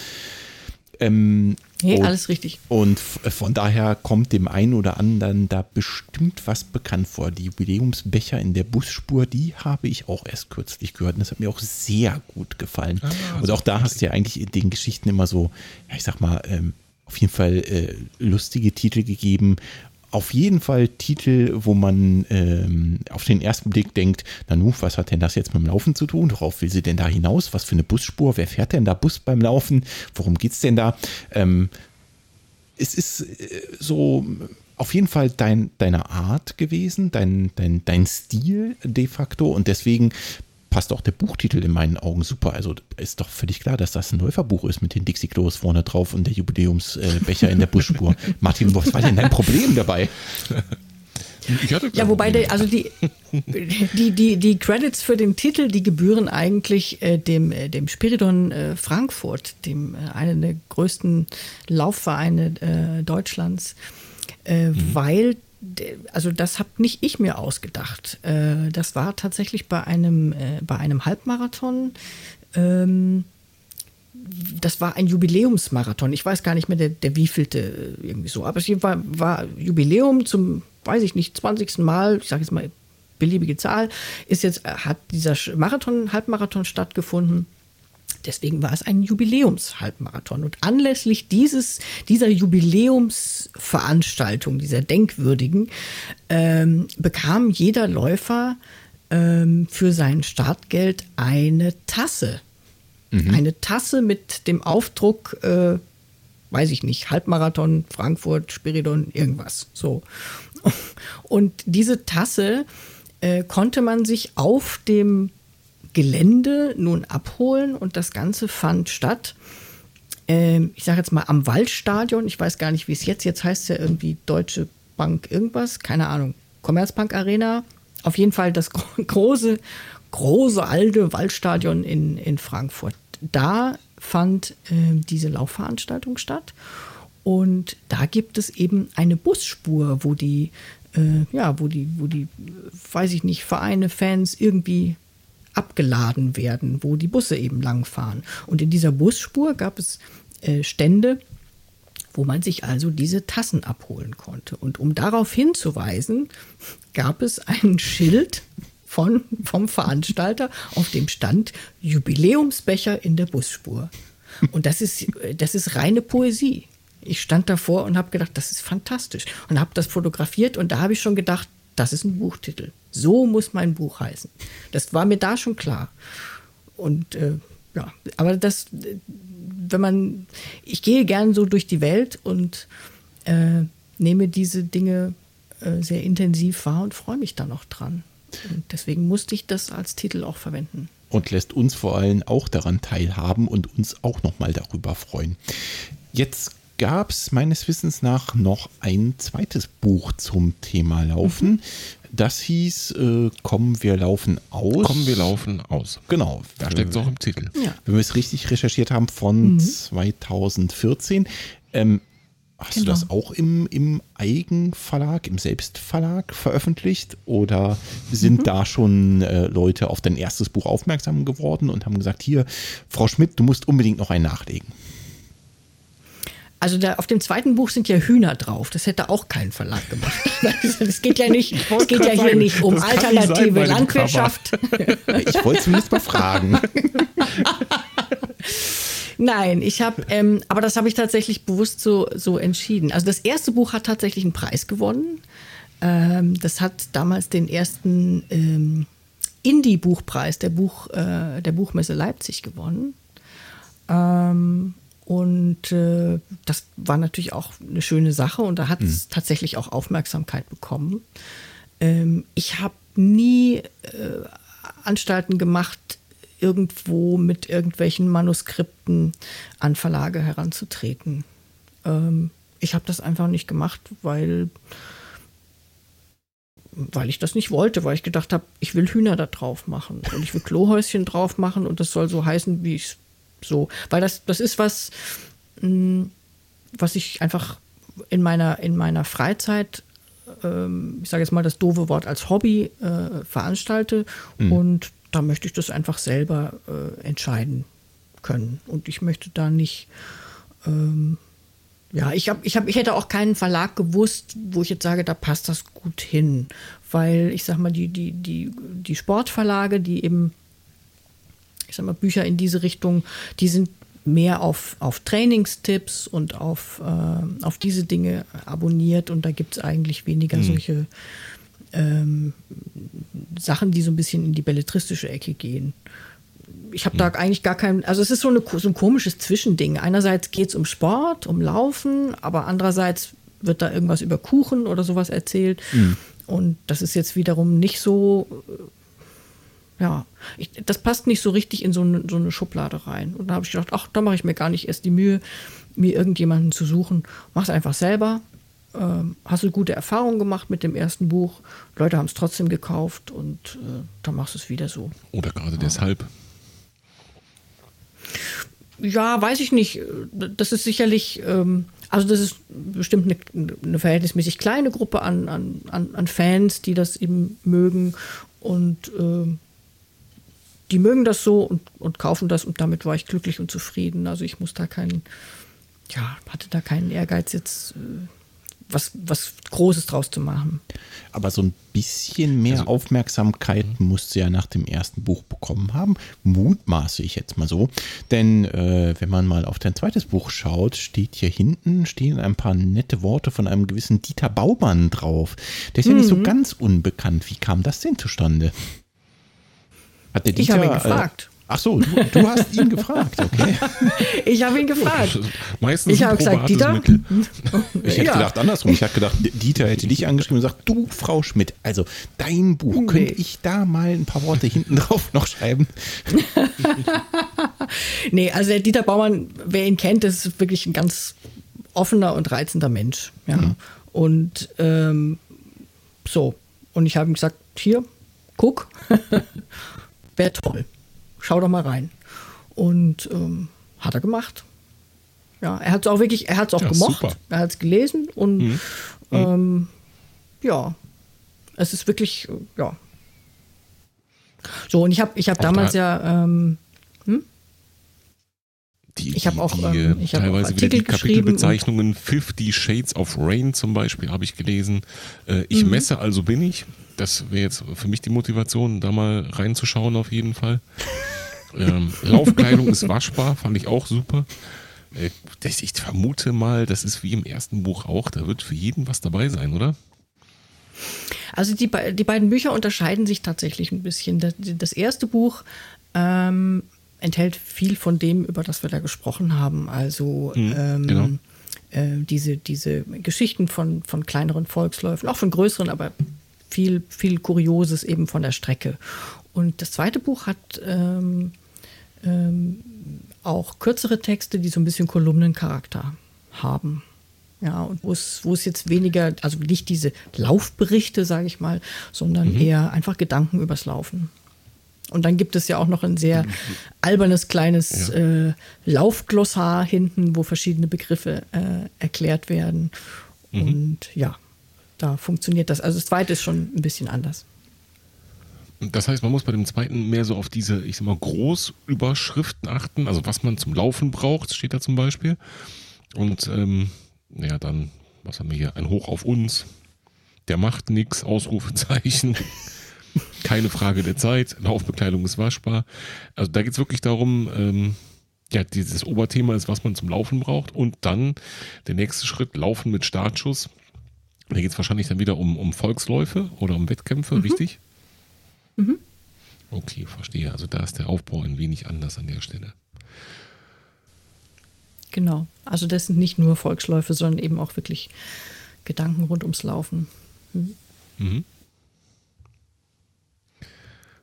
Ähm, Nee, und- alles richtig. und f- von daher kommt dem einen oder anderen da bestimmt was bekannt vor. Die Jubiläumsbecher in der Busspur, die habe ich auch erst kürzlich gehört und das hat mir auch sehr gut gefallen. und auch da hast du ja eigentlich in den Geschichten immer so, ja, ich sag mal, ähm, auf jeden Fall äh, lustige Titel gegeben. Auf jeden Fall Titel, wo man ähm, auf den ersten Blick denkt, na nu, was hat denn das jetzt mit dem Laufen zu tun? Worauf will sie denn da hinaus? Was für eine Busspur? Wer fährt denn da Bus beim Laufen? Worum geht's denn da? Ähm, es ist äh, so auf jeden Fall dein, deine Art gewesen, dein, dein, dein Stil de facto. Und deswegen passt auch der Buchtitel in meinen Augen super. Also ist doch völlig klar, dass das ein Läuferbuch ist mit den Dixie-Klos vorne drauf und der Jubiläumsbecher in der Busspur. Martin, was war denn dein Problem dabei? ja, wobei der, also die, die, die, die Credits für den Titel, die gebühren eigentlich äh, dem, äh, dem Spiridon äh, Frankfurt, dem äh, einer der größten Laufvereine äh, Deutschlands, äh, mhm. weil also das habe nicht ich mir ausgedacht. das war tatsächlich bei einem, bei einem Halbmarathon. Ähm, das war ein Jubiläumsmarathon. Ich weiß gar nicht mehr, der, der wievielte irgendwie so. Aber es war, war Jubiläum zum weiß ich nicht, 20. Mal, ich sage jetzt mal beliebige Zahl, ist jetzt, hat dieser Marathon, Halbmarathon stattgefunden. Deswegen war es ein Jubiläums-Halbmarathon. Und anlässlich dieses, dieser Jubiläumsveranstaltung, dieser denkwürdigen, ähm, bekam jeder Läufer ähm, für sein Startgeld eine Tasse. Mhm. Eine Tasse mit dem Aufdruck, äh, weiß ich nicht, Halbmarathon, Frankfurt, Spiridon, irgendwas. So. Und diese Tasse äh, konnte man sich auf dem Gelände nun abholen und das Ganze fand statt. Äh, ich sage jetzt mal am Waldstadion. Ich weiß gar nicht, wie es jetzt, jetzt heißt es ja irgendwie Deutsche Bank irgendwas, keine Ahnung. Commerzbank Arena. Auf jeden Fall das große, große alte Waldstadion in, in Frankfurt. Da fand äh, diese Laufveranstaltung statt. Und da gibt es eben eine Busspur, wo die, äh, ja, wo die, wo die, weiß ich nicht, Vereine, Fans irgendwie abgeladen werden, wo die Busse eben langfahren. Und in dieser Busspur gab es äh, Stände, wo man sich also diese Tassen abholen konnte. Und um darauf hinzuweisen, gab es ein Schild von, vom Veranstalter, auf dem stand Jubiläumsbecher in der Busspur. Und das ist, das ist reine Poesie ich stand davor und habe gedacht, das ist fantastisch. Und habe das fotografiert und da habe ich schon gedacht, das ist ein Buchtitel. So muss mein Buch heißen. Das war mir da schon klar. Und äh, ja, aber das, wenn man, ich gehe gern so durch die Welt und äh, nehme diese Dinge äh, sehr intensiv wahr und freue mich da noch dran. Und deswegen musste ich das als Titel auch verwenden. Und lässt uns vor allem auch daran teilhaben und uns auch nochmal darüber freuen. Jetzt gab es meines Wissens nach noch ein zweites Buch zum Thema Laufen. Mhm. Das hieß äh, Kommen wir laufen aus. Kommen wir laufen aus. Genau. Da steckt es auch im Titel. Ja. Wenn wir es richtig recherchiert haben, von mhm. 2014. Ähm, hast genau. du das auch im, im Eigenverlag, im Selbstverlag veröffentlicht? Oder sind mhm. da schon äh, Leute auf dein erstes Buch aufmerksam geworden und haben gesagt, hier, Frau Schmidt, du musst unbedingt noch ein nachlegen? Also da, auf dem zweiten Buch sind ja Hühner drauf. Das hätte auch kein Verlag gemacht. Es geht ja nicht, es geht ja hier sagen, nicht um alternative sein, Landwirtschaft. Ich wollte zumindest mal fragen. Nein, ich habe, ähm, aber das habe ich tatsächlich bewusst so, so entschieden. Also das erste Buch hat tatsächlich einen Preis gewonnen. Ähm, das hat damals den ersten ähm, Indie-Buchpreis der, Buch, äh, der Buchmesse Leipzig gewonnen. Ähm, und äh, das war natürlich auch eine schöne Sache und da hat es mhm. tatsächlich auch Aufmerksamkeit bekommen. Ähm, ich habe nie äh, Anstalten gemacht, irgendwo mit irgendwelchen Manuskripten an Verlage heranzutreten. Ähm, ich habe das einfach nicht gemacht, weil, weil ich das nicht wollte, weil ich gedacht habe, ich will Hühner da drauf machen und ich will Klohäuschen drauf machen und das soll so heißen, wie ich es so, weil das, das ist was, mh, hm, was ich einfach in meiner, in meiner Freizeit, ähm, ich sage jetzt mal das doofe Wort als Hobby äh, veranstalte mhm. und da möchte ich das einfach selber äh, entscheiden können. Und ich möchte da nicht, ähm, ja, ich, hab, ich, hab, ich hätte auch keinen Verlag gewusst, wo ich jetzt sage, da passt das gut hin. Weil ich sag mal, die, die, die, die Sportverlage, die eben ich sag mal, Bücher in diese Richtung, die sind mehr auf, auf Trainingstipps und auf, äh, auf diese Dinge abonniert und da gibt es eigentlich weniger mhm. solche ähm, Sachen, die so ein bisschen in die belletristische Ecke gehen. Ich habe mhm. da eigentlich gar kein, also es ist so, eine, so ein komisches Zwischending. Einerseits geht es um Sport, um Laufen, aber andererseits wird da irgendwas über Kuchen oder sowas erzählt. Mhm. Und das ist jetzt wiederum nicht so, ja, ich, das passt nicht so richtig in so eine, so eine Schublade rein. Und da habe ich gedacht, ach, da mache ich mir gar nicht erst die Mühe, mir irgendjemanden zu suchen. Mach es einfach selber. Ähm, hast du gute Erfahrungen gemacht mit dem ersten Buch? Leute haben es trotzdem gekauft und äh, dann machst du es wieder so. Oder gerade ja. deshalb. Ja, weiß ich nicht. Das ist sicherlich, ähm, also das ist bestimmt eine, eine, verhältnismäßig kleine Gruppe an, an, an Fans, die das eben mögen und äh, die mögen das so und, und kaufen das und damit war ich glücklich und zufrieden. Also ich muss da keinen, ja, hatte da keinen Ehrgeiz jetzt. Äh, was, was Großes draus zu machen. Aber so ein bisschen mehr also, Aufmerksamkeit mhm. musste ja nach dem ersten Buch bekommen haben. Mutmaße ich jetzt mal so. Denn äh, wenn man mal auf dein zweites Buch schaut, steht hier hinten, stehen ein paar nette Worte von einem gewissen Dieter Baumann drauf. Der ist mhm. ja nicht so mhm. ganz unbekannt. Wie kam das denn zustande? Hat der Dieter, ich habe ihn gefragt. Äh, Ach so, du, du hast ihn gefragt, okay. Ich habe ihn gefragt. Meistens ich habe gesagt, Dieter. Mittel. Ich hätte ja. gedacht andersrum. Ich hätte gedacht, Dieter hätte dich angeschrieben und gesagt, du Frau Schmidt, also dein Buch, nee. könnte ich da mal ein paar Worte hinten drauf noch schreiben? nee, also der Dieter Baumann, wer ihn kennt, das ist wirklich ein ganz offener und reizender Mensch. Ja. Mhm. Und ähm, so. Und ich habe ihm gesagt, hier, guck, wäre toll schau doch mal rein. Und ähm, hat er gemacht. Ja, er hat es auch wirklich, er hat es auch ja, gemocht. Super. Er hat es gelesen und mhm. Ähm, ja, es ist wirklich, äh, ja. So, und ich habe ich hab damals da ja, ähm, hm? Die, ich habe auch die, ähm, ich teilweise auch wieder die Kapitelbezeichnungen 50 Shades of Rain zum Beispiel habe ich gelesen. Äh, ich mhm. messe, also bin ich. Das wäre jetzt für mich die Motivation, da mal reinzuschauen auf jeden Fall. Ähm, Laufkleidung ist waschbar, fand ich auch super. Äh, ich vermute mal, das ist wie im ersten Buch auch, da wird für jeden was dabei sein, oder? Also die, die beiden Bücher unterscheiden sich tatsächlich ein bisschen. Das, das erste Buch ähm, enthält viel von dem, über das wir da gesprochen haben. Also mhm, ähm, genau. äh, diese, diese Geschichten von, von kleineren Volksläufen, auch von größeren, aber viel, viel Kurioses eben von der Strecke. Und das zweite Buch hat ähm, ähm, auch kürzere Texte, die so ein bisschen Kolumnencharakter haben. Ja, und wo es, wo es jetzt weniger, also nicht diese Laufberichte, sage ich mal, sondern mhm. eher einfach Gedanken übers Laufen. Und dann gibt es ja auch noch ein sehr albernes kleines ja. äh, Laufglossar hinten, wo verschiedene Begriffe äh, erklärt werden. Mhm. Und ja, da funktioniert das. Also das zweite ist schon ein bisschen anders. Das heißt, man muss bei dem zweiten mehr so auf diese, ich sag mal, Großüberschriften achten, also was man zum Laufen braucht, steht da zum Beispiel. Und ähm, ja, dann, was haben wir hier? Ein Hoch auf uns. Der macht nichts, Ausrufezeichen. Keine Frage der Zeit. Laufbekleidung ist waschbar. Also da geht es wirklich darum, ähm, ja, dieses Oberthema ist, was man zum Laufen braucht. Und dann der nächste Schritt, Laufen mit Startschuss. Da geht es wahrscheinlich dann wieder um, um Volksläufe oder um Wettkämpfe, mhm. richtig? Mhm. Okay, verstehe. Also da ist der Aufbau ein wenig anders an der Stelle. Genau. Also das sind nicht nur Volksläufe, sondern eben auch wirklich Gedanken rund ums Laufen. Mhm. Mhm.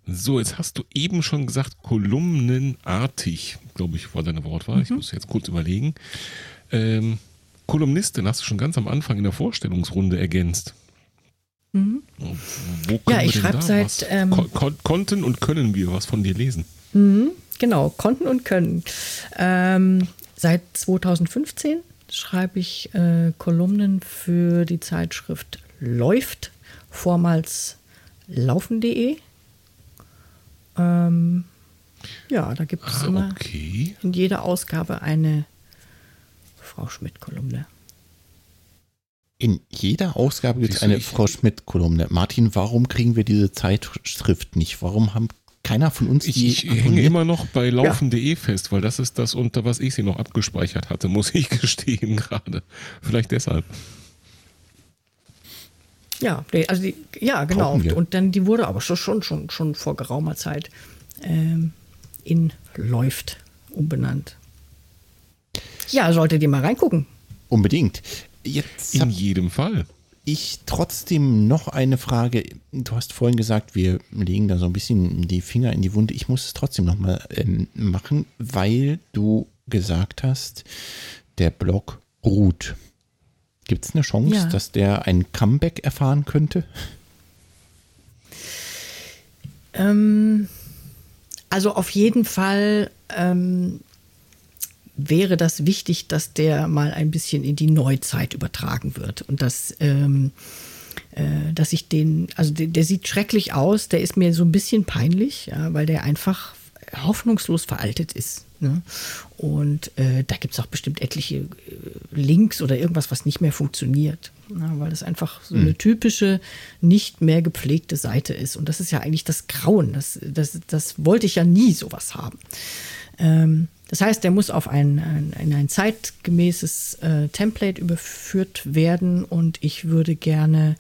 So, jetzt hast du eben schon gesagt, kolumnenartig, glaube ich, war deine Wortwahl. Mhm. Ich muss jetzt kurz überlegen. Ähm, Kolumnistin hast du schon ganz am Anfang in der Vorstellungsrunde ergänzt. Mhm. ja, ich schreibe seit. Ähm, Kon konnten und können wir was von dir lesen? Mhm, genau, konnten und können. Ähm, seit 2015 schreibe ich äh, Kolumnen für die Zeitschrift Läuft, vormals laufen.de. Ähm, ja, da gibt es ah, immer okay. in jeder Ausgabe eine Frau Schmidt-Kolumne. In jeder Ausgabe gibt es eine Frau Schmidt-Kolumne. Martin, warum kriegen wir diese Zeitschrift nicht? Warum haben keiner von uns die Ich, ich hänge immer noch bei laufen.de ja. fest, weil das ist das, unter was ich sie noch abgespeichert hatte, muss ich gestehen gerade. Vielleicht deshalb. Ja, also die, ja, genau. Und dann die wurde aber schon, schon, schon, schon vor geraumer Zeit ähm, in Läuft umbenannt. Ja, solltet ihr mal reingucken. Unbedingt. Jetzt In jedem Fall. ich trotzdem noch eine Frage. Du hast vorhin gesagt, wir legen da so ein bisschen die Finger in die Wunde. Ich muss es trotzdem noch mal ähm, machen, weil du gesagt hast, der Blog ruht. Gibt es eine Chance, Ja. dass der ein Comeback erfahren könnte? Ähm, also auf jeden Fall ähm, wäre das wichtig, dass der mal ein bisschen in die Neuzeit übertragen wird und dass, ähm, äh, dass ich den, also der, der sieht schrecklich aus, der ist mir so ein bisschen peinlich, ja, weil der einfach hoffnungslos veraltet ist. Ne? Und äh, da gibt es auch bestimmt etliche äh, Links oder irgendwas, was nicht mehr funktioniert. Ja, weil das einfach so eine typische, nicht mehr gepflegte Seite ist. Und das ist ja eigentlich das Grauen. Das, das, das wollte ich ja nie sowas haben. Ähm, das heißt, der muss auf ein, ein, in ein zeitgemäßes äh, Template überführt werden und ich würde gerne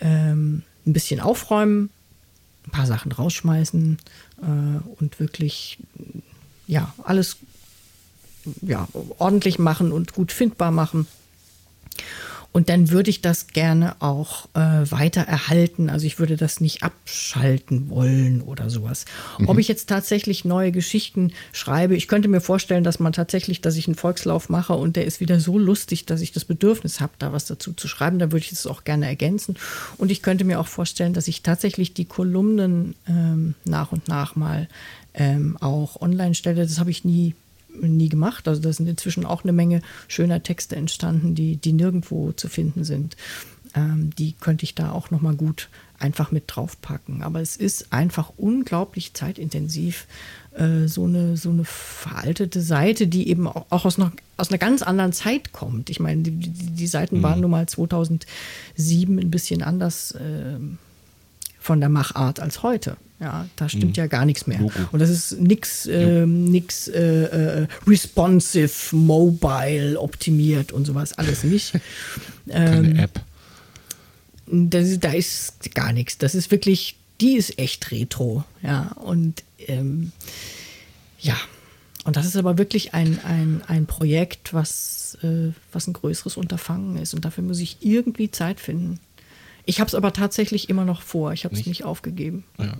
ähm, ein bisschen aufräumen, ein paar Sachen rausschmeißen äh, und wirklich ja alles ja, ordentlich machen und gut findbar machen. Und dann würde ich das gerne auch äh, weiter erhalten. Also ich würde das nicht abschalten wollen oder sowas. Ob ich jetzt tatsächlich neue Geschichten schreibe, ich könnte mir vorstellen, dass man tatsächlich, dass ich einen Volkslauf mache und der ist wieder so lustig, dass ich das Bedürfnis habe, da was dazu zu schreiben. Dann würde ich es auch gerne ergänzen. Und ich könnte mir auch vorstellen, dass ich tatsächlich die Kolumnen ähm, nach und nach mal ähm, auch online stelle. Das habe ich nie nie gemacht. Also da sind inzwischen auch eine Menge schöner Texte entstanden, die, die nirgendwo zu finden sind. Ähm, die könnte ich da auch nochmal gut einfach mit draufpacken. Aber es ist einfach unglaublich zeitintensiv, äh, so, eine, so eine veraltete Seite, die eben auch, auch aus, einer, aus einer ganz anderen Zeit kommt. Ich meine, die, die, die Seiten waren nun mal 2007 ein bisschen anders. ähm, von der Machart als heute. Ja, da stimmt ja gar nichts mehr. Logo. Und das ist nix, ähm, nix äh, äh, responsive, mobile optimiert und sowas alles nicht. Keine Ähm, App. das, da ist gar nichts. Das ist wirklich, die ist echt retro. Ja, und ähm, ja, und das ist aber wirklich ein, ein, ein Projekt, was, äh, was ein größeres Unterfangen ist. Und dafür muss ich irgendwie Zeit finden. Ich habe es aber tatsächlich immer noch vor. Ich habe es Nicht? nicht aufgegeben. Ja.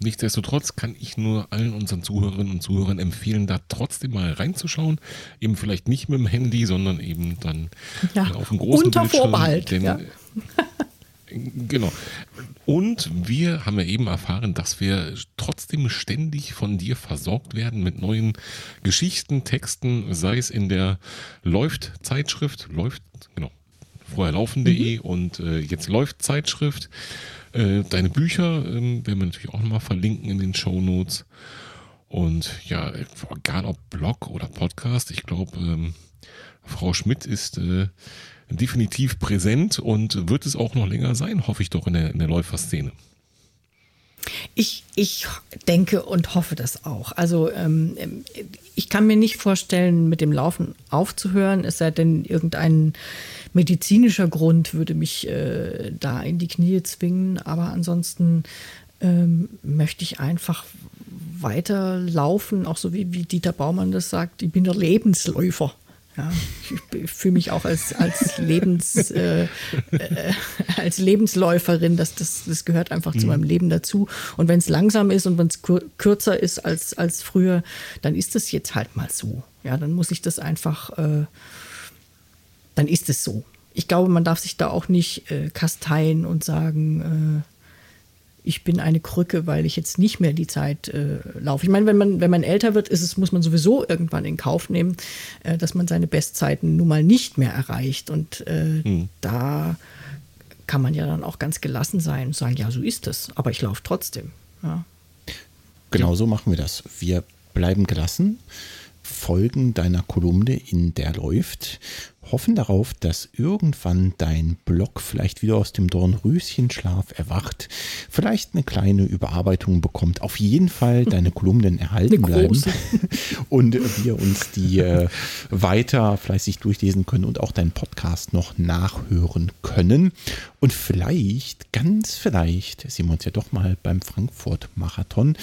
Nichtsdestotrotz kann ich nur allen unseren Zuhörerinnen und Zuhörern empfehlen, da trotzdem mal reinzuschauen. Eben vielleicht nicht mit dem Handy, sondern eben dann Ja, auf dem großen unter Bildschirm. Vorbehalt, Denn, ja. Genau. Und wir haben ja eben erfahren, dass wir trotzdem ständig von dir versorgt werden mit neuen Geschichten, Texten, sei es in der Läuft-Zeitschrift, läuft, genau, vorher laufen.de und äh, jetzt läuft Zeitschrift. Äh, deine Bücher ähm, werden wir natürlich auch nochmal verlinken in den Show Notes. Und ja, egal ob Blog oder Podcast, ich glaube, ähm, Frau Schmidt ist äh, definitiv präsent und wird es auch noch länger sein, hoffe ich doch in der, in der Läuferszene. Ich, ich denke und hoffe das auch. Also ähm, ich kann mir nicht vorstellen, mit dem Laufen aufzuhören, es sei denn, irgendein medizinischer Grund würde mich äh, da in die Knie zwingen. Aber ansonsten ähm, möchte ich einfach weiterlaufen, auch so wie, wie Dieter Baumann das sagt, ich bin der Lebensläufer. Ja, ich, fühle mich auch als, als, Lebens, äh, äh, als Lebensläuferin, das, das, das gehört einfach zu meinem Leben dazu. Und wenn es langsam ist und wenn es kürzer ist als, als früher, dann ist es jetzt halt mal so. Ja, dann muss ich das einfach, äh, dann ist es so. Ich glaube, man darf sich da auch nicht äh, kasteien und sagen, äh, ich bin eine Krücke, weil ich jetzt nicht mehr die Zeit äh, laufe. Ich meine, wenn man, wenn man älter wird, ist es, muss man sowieso irgendwann in Kauf nehmen, äh, dass man seine Bestzeiten nun mal nicht mehr erreicht. Und äh, da kann man ja dann auch ganz gelassen sein und sagen, ja, so ist es, aber ich laufe trotzdem. Ja. Genau so machen wir das. Wir bleiben gelassen, folgen deiner Kolumne, in der läuft, hoffen darauf, dass irgendwann dein Blog vielleicht wieder aus dem Dornröschenschlaf erwacht, vielleicht eine kleine Überarbeitung bekommt, auf jeden Fall deine Kolumnen erhalten bleiben und wir uns die äh, weiter fleißig durchlesen können und auch deinen Podcast noch nachhören können. Und vielleicht, ganz vielleicht, sehen wir uns ja doch mal beim Frankfurt-Marathon.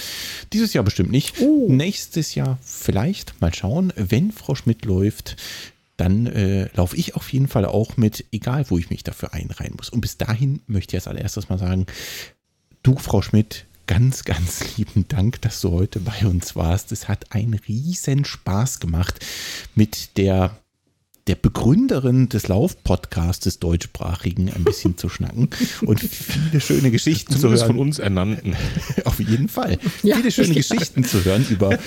Dieses Jahr bestimmt nicht. Oh. Nächstes Jahr vielleicht. Mal schauen. Wenn Frau Schmidt läuft, dann äh, laufe ich auf jeden Fall auch mit, egal wo ich mich dafür einreihen muss. Und bis dahin möchte ich als allererstes mal sagen, du, Frau Schmidt, ganz, ganz lieben Dank, dass du heute bei uns warst. Es hat einen riesen Spaß gemacht mit der der Begründerin des Lauf-Podcasts des deutschsprachigen ein bisschen zu schnacken und viele schöne Geschichten zu hören. von uns ernannten. Auf jeden Fall. Ja. Viele schöne. Geschichten zu hören über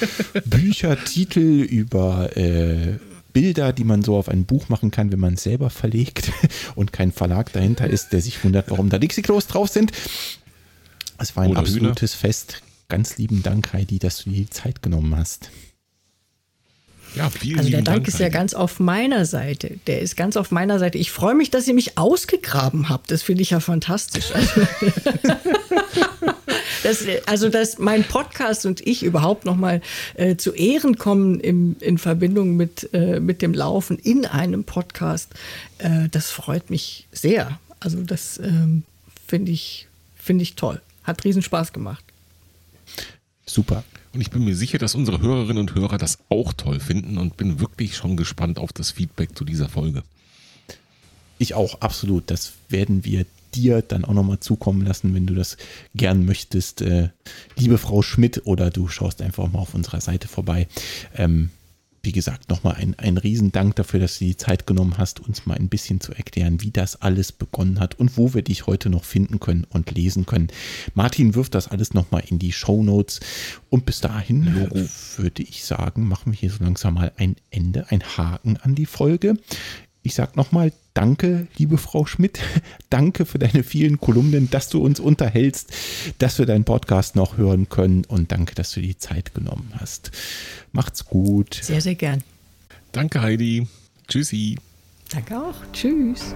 Bücher, Titel, über äh, Bilder, die man so auf ein Buch machen kann, wenn man es selber verlegt und kein Verlag dahinter ist, der sich wundert, warum da Dixie-Klos drauf sind. Es war ein Oder absolutes Fest. Ganz lieben Dank, Heidi, dass du dir die Zeit genommen hast. Ja, vielen Also der lieben Dank ist ja ganz auf meiner Seite. Der ist ganz auf meiner Seite. Ich freue mich, dass ihr mich ausgegraben habt. Das finde ich ja fantastisch. Das, also, dass mein Podcast und ich überhaupt nochmal äh, zu Ehren kommen im, in Verbindung mit, äh, mit dem Laufen in einem Podcast, äh, das freut mich sehr. Also, das ähm, finde ich, finde ich toll. Hat riesen Spaß gemacht. Super. Und ich bin mir sicher, dass unsere Hörerinnen und Hörer das auch toll finden und bin wirklich schon gespannt auf das Feedback zu dieser Folge. Ich auch, absolut. Das werden wir dir dann auch nochmal zukommen lassen, wenn du das gern möchtest. Äh, liebe Frau Schmidt, oder du schaust einfach mal auf unserer Seite vorbei. Ähm, wie gesagt, nochmal ein, ein Riesendank dafür, dass du die Zeit genommen hast, uns mal ein bisschen zu erklären, wie das alles begonnen hat und wo wir dich heute noch finden können und lesen können. Martin wirft das alles nochmal in die Show Notes. Und bis dahin äh, würde ich sagen, machen wir hier so langsam mal ein Ende, ein Haken an die Folge. Ich sage nochmal Danke, liebe Frau Schmidt. Danke für deine vielen Kolumnen, dass du uns unterhältst, dass wir deinen Podcast noch hören können und danke, dass du die Zeit genommen hast. Macht's gut. Sehr, sehr gern. Danke, Heidi. Tschüssi. Danke auch. Tschüss.